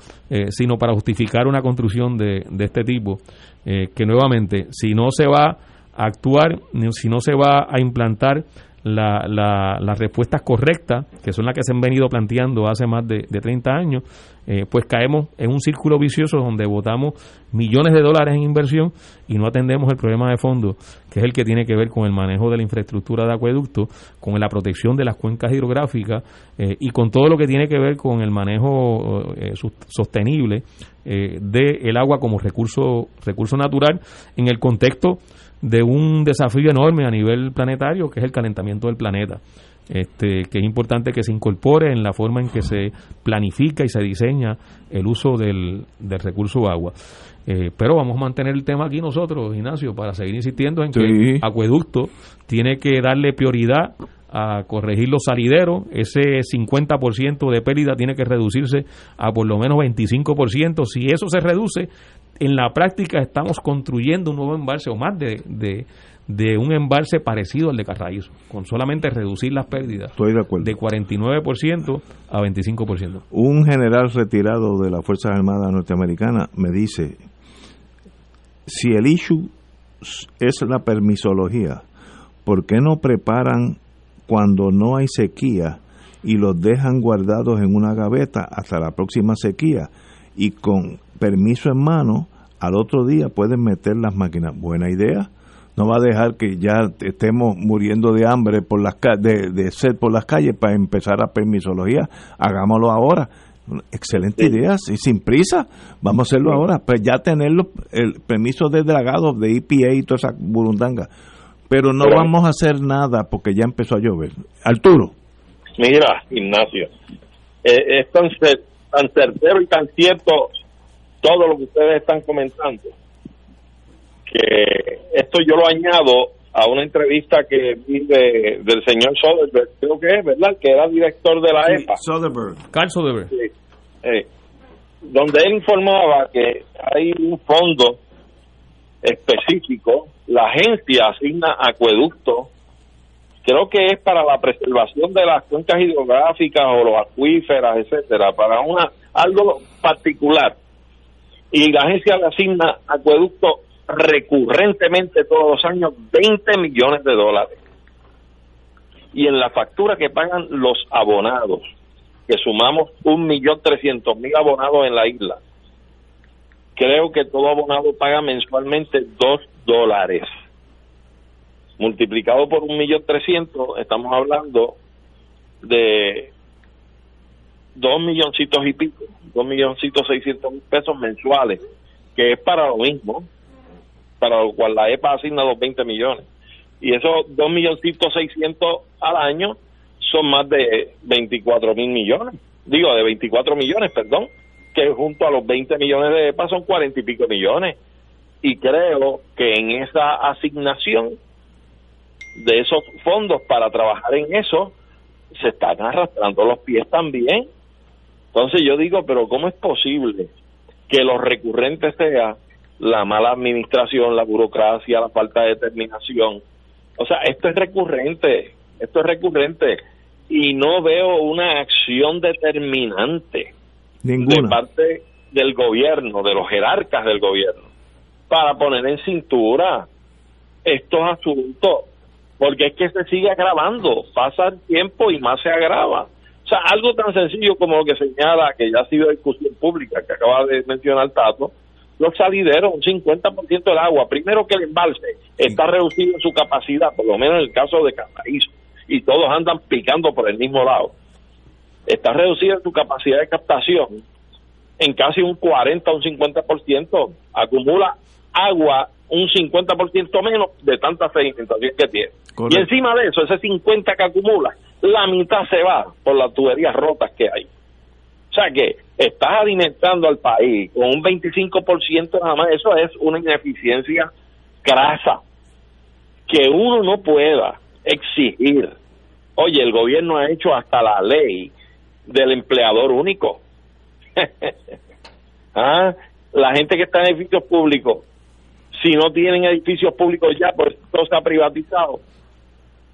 sino para justificar una construcción de, de este tipo, que nuevamente, si no se va a actuar, si no se va a implantar la, la, las respuestas correctas, que son las que se han venido planteando hace más de, de 30 años, eh, pues caemos en un círculo vicioso donde votamos millones de dólares en inversión y no atendemos el problema de fondo, que es el que tiene que ver con el manejo de la infraestructura de acueducto, con la protección de las cuencas hidrográficas eh, y con todo lo que tiene que ver con el manejo eh, sostenible del agua como recurso, recurso natural en el contexto de un desafío enorme a nivel planetario, que es el calentamiento del planeta. Este, que es importante que se incorpore en la forma en que se planifica y se diseña el uso del, del recurso agua. Eh, pero vamos a mantener el tema aquí nosotros, Ignacio, para seguir insistiendo en que Acueducto tiene que darle prioridad a corregir los salideros, ese 50% de pérdida tiene que reducirse a por lo menos 25%. Si eso se reduce, en la práctica estamos construyendo un nuevo embalse o más de, de, un embalse parecido al de Carraízo, con solamente reducir las pérdidas Estoy de, acuerdo. de 49% a 25%. Un general retirado de las Fuerzas Armadas norteamericanas me dice, si el issue es la permisología, ¿por qué no preparan cuando no hay sequía y los dejan guardados en una gaveta hasta la próxima sequía? Y con permiso en mano, al otro día pueden meter las máquinas. Buena idea. No va a dejar que ya estemos muriendo de hambre por las de, de sed por las calles para empezar a permisología. Hagámoslo ahora. Excelente idea, y sin prisa. Vamos a hacerlo ahora. Pues ya tener el permiso de dragado de EPA y toda esa burundanga. Pero no vamos a hacer nada porque ya empezó a llover. Arturo. Mira, Ignacio, eh, es tan, tan certero y tan cierto todo lo que ustedes están comentando, que esto yo lo añado a una entrevista que vi del señor Soderberg, creo que es, ¿verdad? Que era director de la EPA. Soderberg. Carl Soderberg. Eh, donde él informaba que hay un fondo específico, la agencia asigna acueductos, creo que es para la preservación de las cuencas hidrográficas o los acuíferas, etcétera, para una algo particular y la agencia le asigna acueducto recurrentemente todos los años 20 millones de dólares. Y en la factura que pagan los abonados, que sumamos un millón trescientos mil abonados en la isla, creo que todo abonado paga mensualmente dos dólares. Multiplicado por un millón trescientos, estamos hablando de dos milloncitos y pico, dos milloncitos seiscientos mil pesos mensuales, que es para lo mismo, para lo cual la EPA asigna los 20 millones. Y esos dos milloncitos seiscientos al año son más de 24 mil millones, digo, de 24 millones, perdón, que junto a los 20 millones de EPA son 40 y pico millones. Y creo que en esa asignación de esos fondos para trabajar en eso, se están arrastrando los pies también entonces yo digo, pero ¿cómo es posible que lo recurrente sea la mala administración, la burocracia, la falta de determinación? O sea, esto es recurrente, esto es recurrente. Y no veo una acción determinante de parte del gobierno, de los jerarcas del gobierno, para poner en cintura estos asuntos, porque es que se sigue agravando, pasa el tiempo y más se agrava. Algo tan sencillo como lo que señala, que ya ha sido discusión pública, que acaba de mencionar Tato, los salideros, un 50% del agua. Primero que el embalse está reducido en su capacidad, por lo menos en el caso de Catarizo, y todos andan picando por el mismo lado. Está reducido en su capacidad de captación en casi un 40 o un 50%. Acumula agua un 50% menos de tanta sedimentación que tiene. Y encima de eso, ese 50 que acumula, la mitad se va por las tuberías rotas que hay. O sea que estás alimentando al país con un 25% nada más, eso es una ineficiencia grasa que uno no pueda exigir. Oye, el gobierno ha hecho hasta la ley del empleador único. <laughs> ¿Ah? La gente que está en edificios públicos, si no tienen edificios públicos ya, pues todo está privatizado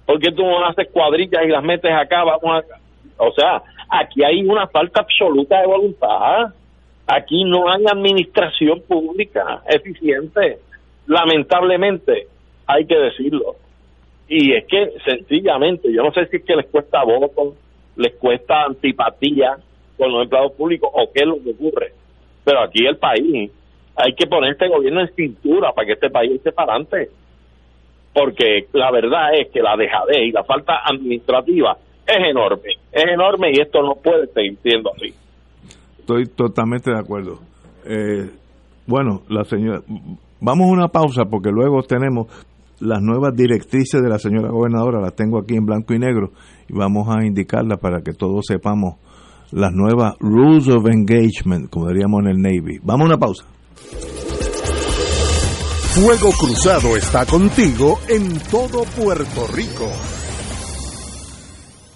¿Por qué tú no haces cuadrillas y las metes acá? Vamos a... O sea, aquí hay una falta absoluta de voluntad. Aquí no hay administración pública eficiente. Lamentablemente, hay que decirlo. Y es que sencillamente, yo no sé si es que les cuesta voto, les cuesta antipatía con los empleados públicos o qué es lo que ocurre. Pero aquí el país, hay que poner este gobierno en cintura para que este país esté para adelante porque la verdad es que la dejadez y la falta administrativa es enorme, es enorme y esto no puede seguir siendo así. Estoy totalmente de acuerdo. Eh, bueno, la señora, vamos a una pausa porque luego tenemos las nuevas directrices de la señora gobernadora, las tengo aquí en blanco y negro y vamos a indicarlas para que todos sepamos las nuevas rules of engagement, como diríamos en el Navy. Vamos a una pausa. Fuego Cruzado está contigo en todo Puerto Rico.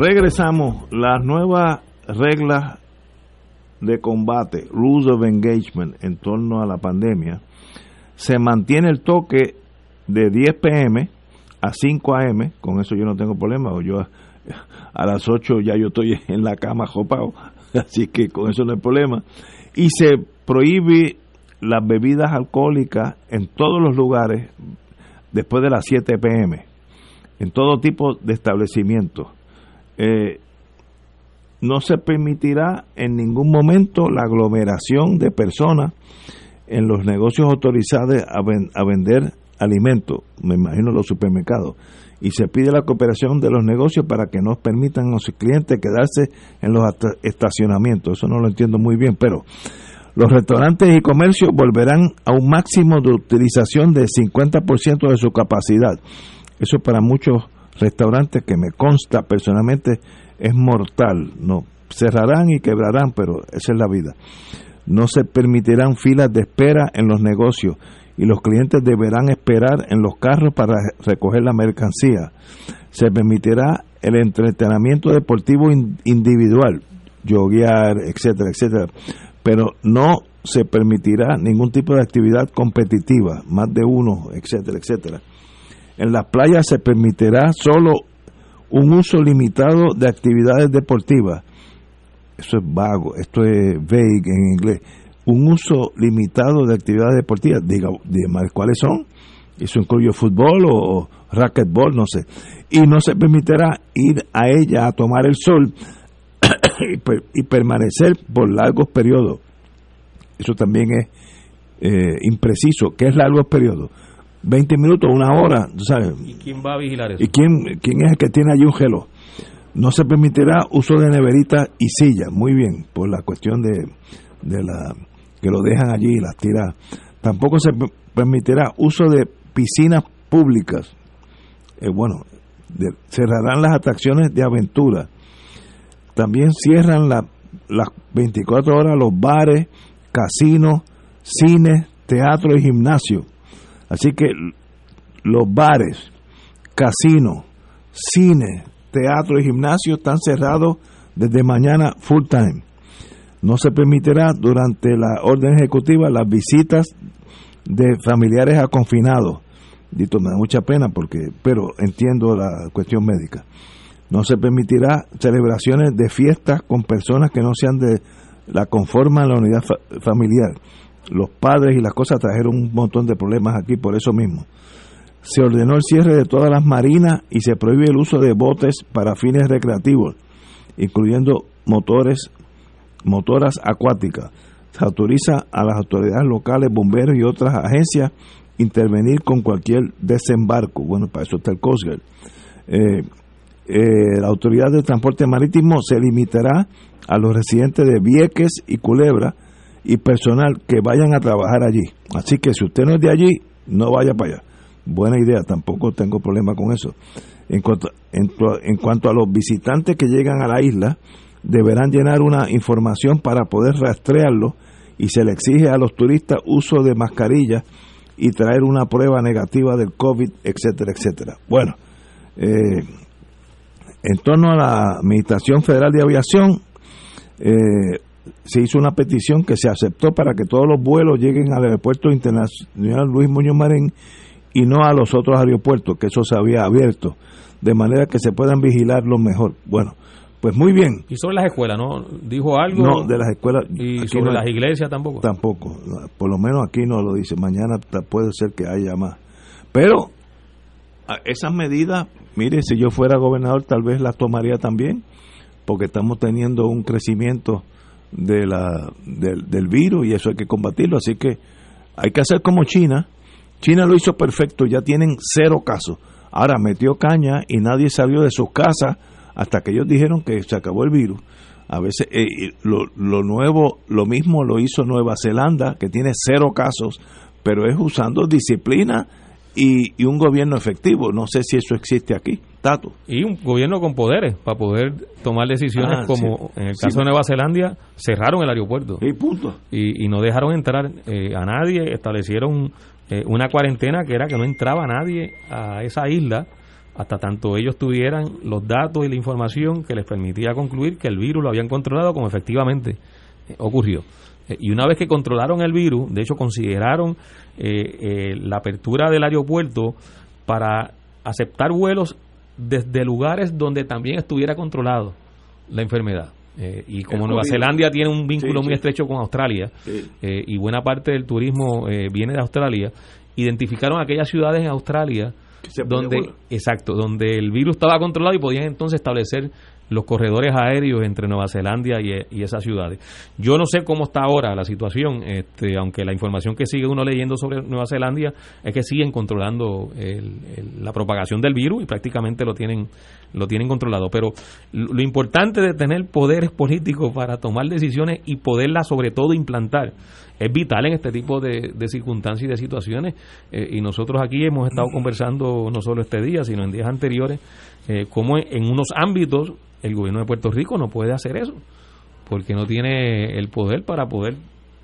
Regresamos. Las nuevas reglas de combate, rules of engagement en torno a la pandemia, se mantiene el toque de 10 pm a 5 am, con eso yo no tengo problema, o yo a las 8 ya yo estoy en la cama jopado, <laughs> así que con eso no hay problema. Y se prohíbe las bebidas alcohólicas en todos los lugares después de las 7 pm, en todo tipo de establecimientos. Eh, no se permitirá en ningún momento la aglomeración de personas en los negocios autorizados a, vender alimentos, me imagino los supermercados, y se pide la cooperación de los negocios para que no permitan a los clientes quedarse en los estacionamientos. Eso no lo entiendo muy bien, pero los restaurantes y comercios volverán a un máximo de utilización del 50% de su capacidad. Eso para muchos restaurantes que me consta personalmente es mortal. No cerrarán y quebrarán, pero esa es la vida. No se permitirán filas de espera en los negocios y los clientes deberán esperar en los carros para recoger la mercancía. Se permitirá el entretenimiento deportivo individual, yoguear, etcétera, etcétera, pero no se permitirá ningún tipo de actividad competitiva, más de uno, etcétera, etcétera. En las playas se permitirá solo un uso limitado de actividades deportivas. Eso es vago, esto es vague en inglés. Un uso limitado de actividades deportivas. Diga, cuáles son. Eso incluye fútbol o racquetball, no sé. Y no se permitirá ir a ella a tomar el sol <coughs> y, permanecer por largos periodos. Eso también es eh, impreciso. ¿Qué es largos periodos? 20 minutos, una hora, ¿sabes? ¿Y quién va a vigilar eso? ¿Y quién, quién es el que tiene allí un gelo? No se permitirá uso de neverita y silla, muy bien, por la cuestión de, de la que lo dejan allí y las tiran. Tampoco se permitirá uso de piscinas públicas. Eh, bueno, cerrarán las atracciones de aventura. También cierran la, las 24 horas los bares, casinos, cines, teatro y gimnasio Así que los bares, casinos, cines, teatro y gimnasio están cerrados desde mañana full time. No se permitirá durante la orden ejecutiva las visitas de familiares a confinados. Dito, me da mucha pena porque, pero entiendo la cuestión médica. No se permitirá celebraciones de fiestas con personas que no sean de la conforma en la unidad familiar los padres y las cosas trajeron un montón de problemas aquí por eso mismo. Se ordenó el cierre de todas las marinas y se prohíbe el uso de botes para fines recreativos, incluyendo motores, motoras acuáticas. Se autoriza a las autoridades locales, bomberos y otras agencias intervenir con cualquier desembarco. Bueno, para eso está el Coast. Eh, eh, la Autoridad de Transporte Marítimo se limitará a los residentes de Vieques y Culebra y personal que vayan a trabajar allí. Así que si usted no es de allí, no vaya para allá. Buena idea, tampoco tengo problema con eso. En cuanto, a los visitantes que llegan a la isla, deberán llenar una información para poder rastrearlo y se le exige a los turistas uso de mascarilla y traer una prueba negativa del COVID, etcétera, etcétera. Bueno, eh, en torno a la Administración Federal de Aviación, eh, se hizo una petición que se aceptó para que todos los vuelos lleguen al aeropuerto internacional Luis Muñoz Marín y no a los otros aeropuertos, que eso se había abierto, de manera que se puedan vigilar lo mejor. Bueno, pues muy bien. Y sobre las escuelas, ¿no? ¿Dijo algo? No, de las escuelas. ¿Y sobre no- las iglesias tampoco? Tampoco. Por lo menos aquí no lo dice. Mañana puede ser que haya más. Pero esas medidas, mire, si yo fuera gobernador tal vez las tomaría también, porque estamos teniendo un crecimiento de la, del, del virus y eso hay que combatirlo. Así que hay que hacer como China. China lo hizo perfecto, ya tienen cero casos. Ahora metió caña y nadie salió de sus casas hasta que ellos dijeron que se acabó el virus. A veces eh, lo, lo nuevo, lo mismo lo hizo Nueva Zelanda, que tiene cero casos, pero es usando disciplina y, y un gobierno efectivo. No sé si eso existe aquí, Tato. Y un gobierno con poderes para poder tomar decisiones Ah, como sí. en el Sí. caso de Nueva Zelanda cerraron el aeropuerto. Y punto. Y, y no dejaron entrar eh, a nadie, establecieron eh, una cuarentena que era que no entraba nadie a esa isla hasta tanto ellos tuvieran los datos y la información que les permitía concluir que el virus lo habían controlado como efectivamente eh, ocurrió. Eh, y una vez que controlaron el virus, de hecho consideraron eh, eh, la apertura del aeropuerto para aceptar vuelos desde lugares donde también estuviera controlado la enfermedad. Eh, y como El Nueva COVID. Zelanda tiene un vínculo Sí, muy sí. estrecho con Australia Sí. y buena parte del turismo eh, viene de Australia, identificaron aquellas ciudades en Australia donde exacto, donde el virus estaba controlado y podían entonces establecer los corredores aéreos entre Nueva Zelanda y, y esas ciudades. Yo no sé cómo está ahora la situación, este, aunque la información que sigue uno leyendo sobre Nueva Zelanda es que siguen controlando el- la propagación del virus y prácticamente lo tienen lo tienen controlado. Pero lo, importante de tener poderes políticos para tomar decisiones y poderlas sobre todo implantar es vital en este tipo de, de circunstancias y de situaciones. Eh, y nosotros aquí hemos estado conversando no solo este día, sino en días anteriores, eh, cómo en unos ámbitos el gobierno de Puerto Rico no puede hacer eso, porque no tiene el poder para poder,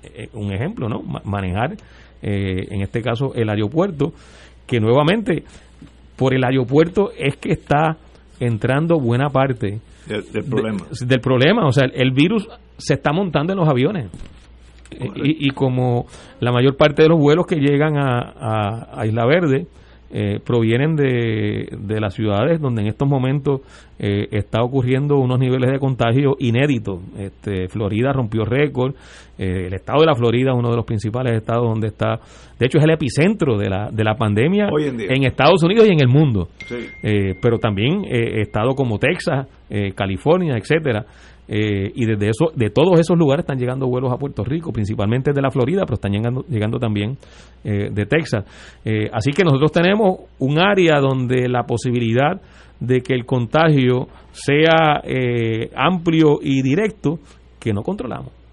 eh, un ejemplo, ¿no? Ma- manejar, eh, en este caso, el aeropuerto, que nuevamente, por el aeropuerto es que está entrando buena parte Del, del problema. de- del problema. O sea, el virus se está montando en los aviones. Eh, Y, y como la mayor parte de los vuelos que llegan a, a- a Isla Verde eh, provienen de, de las ciudades donde en estos momentos eh, está ocurriendo unos niveles de contagio inéditos. Este, Florida rompió récord, eh, el estado de la Florida es uno de los principales estados donde está, de hecho es el epicentro de la, de la pandemia Hoy en día. Estados Unidos y en el mundo. Sí. Eh, pero también eh, estados como Texas, eh, California, etcétera. Eh, y desde eso, de todos esos lugares están llegando vuelos a Puerto Rico, principalmente de la Florida, pero están llegando, también eh, de Texas. Eh, así que nosotros tenemos un área donde la posibilidad de que el contagio sea eh, amplio y directo que no controlamos.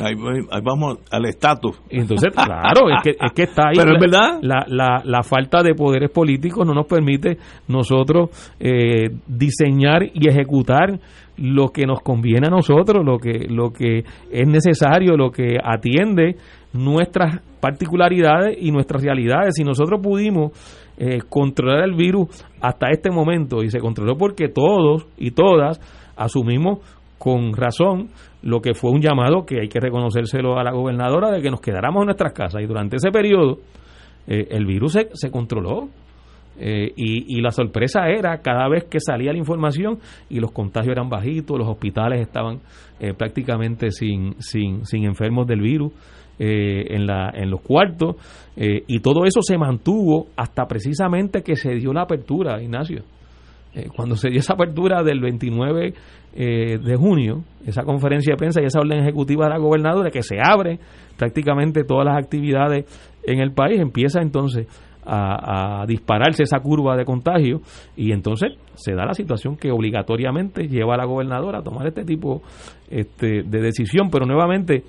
Ahí, vamos al estatus. Entonces, claro, es que, es que está ahí. Pero la, es verdad. La, la, la falta de poderes políticos no nos permite nosotros eh, diseñar y ejecutar lo que nos conviene a nosotros, lo que, lo que es necesario, lo que atiende nuestras particularidades y nuestras realidades. Si nosotros pudimos eh, controlar el virus hasta este momento y se controló porque todos y todas asumimos con razón lo que fue un llamado que hay que reconocérselo a la gobernadora de que nos quedáramos en nuestras casas. Y durante ese periodo eh, el virus se, controló. Eh, y, la sorpresa era cada vez que salía la información y los contagios eran bajitos, los hospitales estaban eh, prácticamente sin, sin, sin enfermos del virus en, la, en los cuartos. Y todo eso se mantuvo hasta precisamente que se dio la apertura, Ignacio. Cuando se dio esa apertura del 29 eh, de junio, esa conferencia de prensa y esa orden ejecutiva de la gobernadora que se abre prácticamente todas las actividades en el país, empieza entonces a, dispararse esa curva de contagio y entonces se da la situación que obligatoriamente lleva a la gobernadora a tomar este tipo este, de decisión, pero nuevamente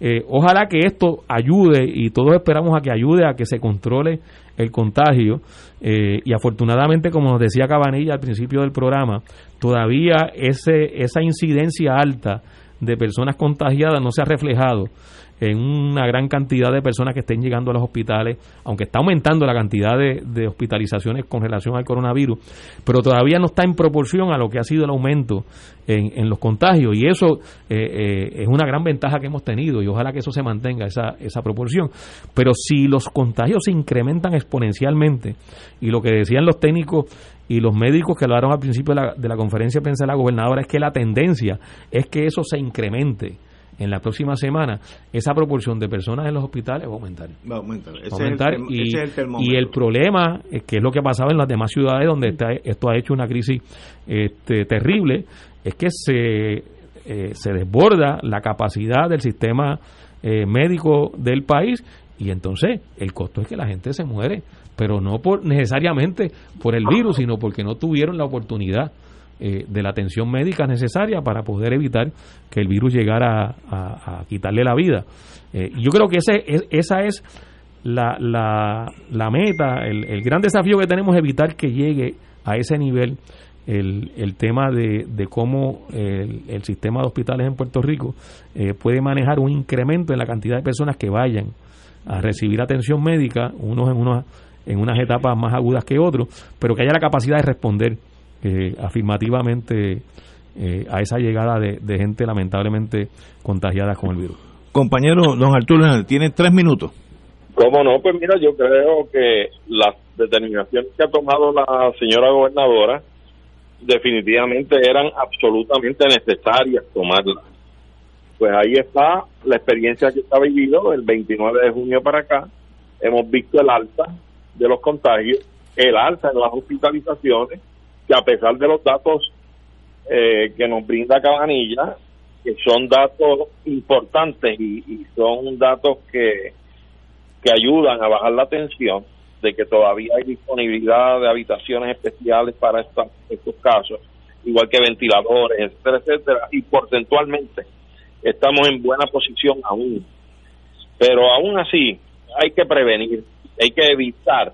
eh, ojalá que esto ayude y todos esperamos a que ayude a que se controle el contagio eh, y afortunadamente como nos decía Cabanilla al principio del programa todavía ese esa incidencia alta de personas contagiadas no se ha reflejado en una gran cantidad de personas que estén llegando a los hospitales, aunque está aumentando la cantidad de, de hospitalizaciones con relación al coronavirus, pero todavía no está en proporción a lo que ha sido el aumento en, en los contagios y eso eh, eh, es una gran ventaja que hemos tenido y ojalá que eso se mantenga, esa, esa proporción. Pero si los contagios se incrementan exponencialmente y lo que decían los técnicos y los médicos que hablaron al principio de la, de la conferencia de prensa de la gobernadora es que la tendencia es que eso se incremente en la próxima semana, esa proporción de personas en los hospitales va a aumentar. Va a aumentar. Ese Va a aumentar es el, y, ese es el y el problema, es que es lo que ha pasado en las demás ciudades donde está- esto ha hecho una crisis este, terrible, es que se, eh, se desborda la capacidad del sistema eh, médico del país y entonces el costo es que la gente se muere, pero no por necesariamente por el virus, sino porque no tuvieron la oportunidad eh, de la atención médica necesaria para poder evitar que el virus llegara a, quitarle la vida. Eh, yo creo que ese, es- esa es la, la, meta, el, el gran desafío que tenemos evitar que llegue a ese nivel el, el tema de, de cómo el, el sistema de hospitales en Puerto Rico eh, puede manejar un incremento en la cantidad de personas que vayan a recibir atención médica, unos en, unos, en unas etapas más agudas que otros, pero que haya la capacidad de responder eh, afirmativamente eh, a esa llegada de, de gente lamentablemente contagiada con el virus. Compañero don Arturo, tiene tres minutos. ¿Cómo no? Pues mira, yo creo que las determinaciones que ha tomado la señora gobernadora definitivamente eran absolutamente necesarias tomarlas. Pues ahí está la experiencia que está vivido el 29 de junio para acá. Hemos visto el alza de los contagios, el alza en las hospitalizaciones, que a pesar de los datos eh, que nos brinda Cabanilla, que son datos importantes y, son datos que, que ayudan a bajar la tensión, de que todavía hay disponibilidad de habitaciones especiales para esta- estos casos, igual que ventiladores, etcétera, etcétera, y porcentualmente estamos en buena posición aún. Pero aún así hay que prevenir, hay que evitar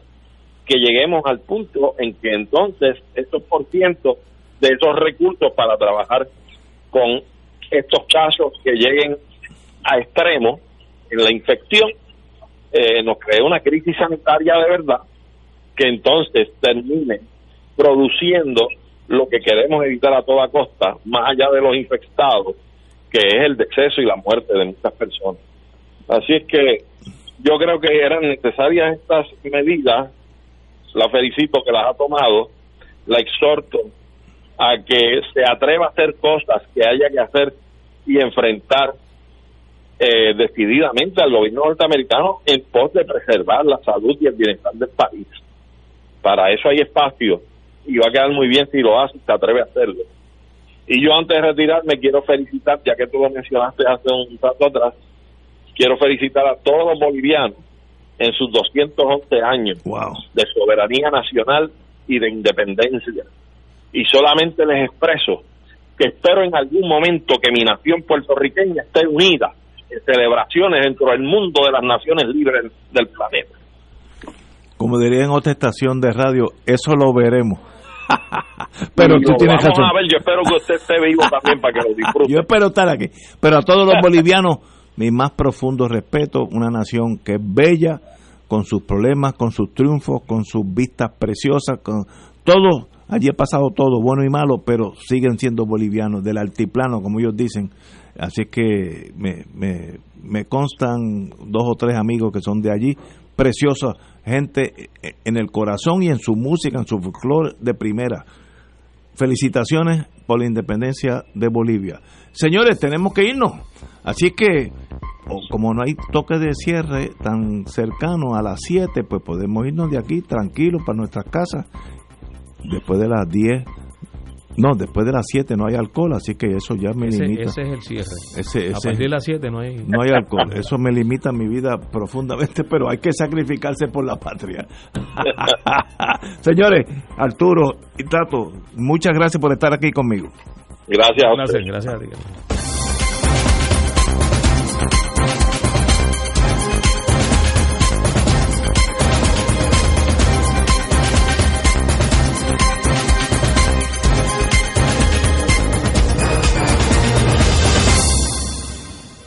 que lleguemos al punto en que entonces estos por ciento de esos recursos para trabajar con estos casos que lleguen a extremos en la infección eh, nos cree una crisis sanitaria de verdad que entonces termine produciendo lo que queremos evitar a toda costa, más allá de los infectados, que es el deceso y la muerte de muchas personas. Así es que yo creo que eran necesarias estas medidas, la felicito que las ha tomado, la exhorto a que se atreva a hacer cosas que haya que hacer y enfrentar eh, decididamente al gobierno norteamericano en pos de preservar la salud y el bienestar del país. Para eso hay espacio y va a quedar muy bien si lo hace, se atreve a hacerlo. Y yo antes de retirarme quiero felicitar, ya que tú lo mencionaste hace un rato atrás, quiero felicitar a todos los bolivianos en sus 211 años de soberanía nacional y de independencia. Y solamente les expreso que espero en algún momento que mi nación puertorriqueña esté unida en celebraciones dentro del mundo de las naciones libres del planeta. Como diría en otra estación de radio, eso lo veremos. <laughs> Pero tú tienes vamos razón. a ver, yo espero que usted esté vivo también para que lo <laughs> disfrute. Yo espero estar aquí. Pero a todos los bolivianos, mi más profundo respeto, una nación que es bella, con sus problemas, con sus triunfos, con sus vistas preciosas, con todo. Allí ha pasado todo, bueno y malo, pero siguen siendo bolivianos, del altiplano, como ellos dicen. Así que me, me, me constan dos o tres amigos que son de allí, preciosa gente en el corazón y en su música, en su folclore de primera. Felicitaciones por la independencia de Bolivia. Señores, tenemos que irnos. Así que, como no hay toque de cierre tan cercano a las 7, pues podemos irnos de aquí tranquilos para nuestras casas. Después de las 10, no, después de las 7 no hay alcohol, así que eso ya me Ese, limita. ese es el cierre. Ese- a partir de las 7 no hay... <laughs> no hay alcohol, eso me limita mi vida profundamente, <laughs> pero hay que sacrificarse por la patria. <laughs> Señores, Arturo y Tato, muchas gracias por estar aquí conmigo. Gracias a Gracias, gracias a ti.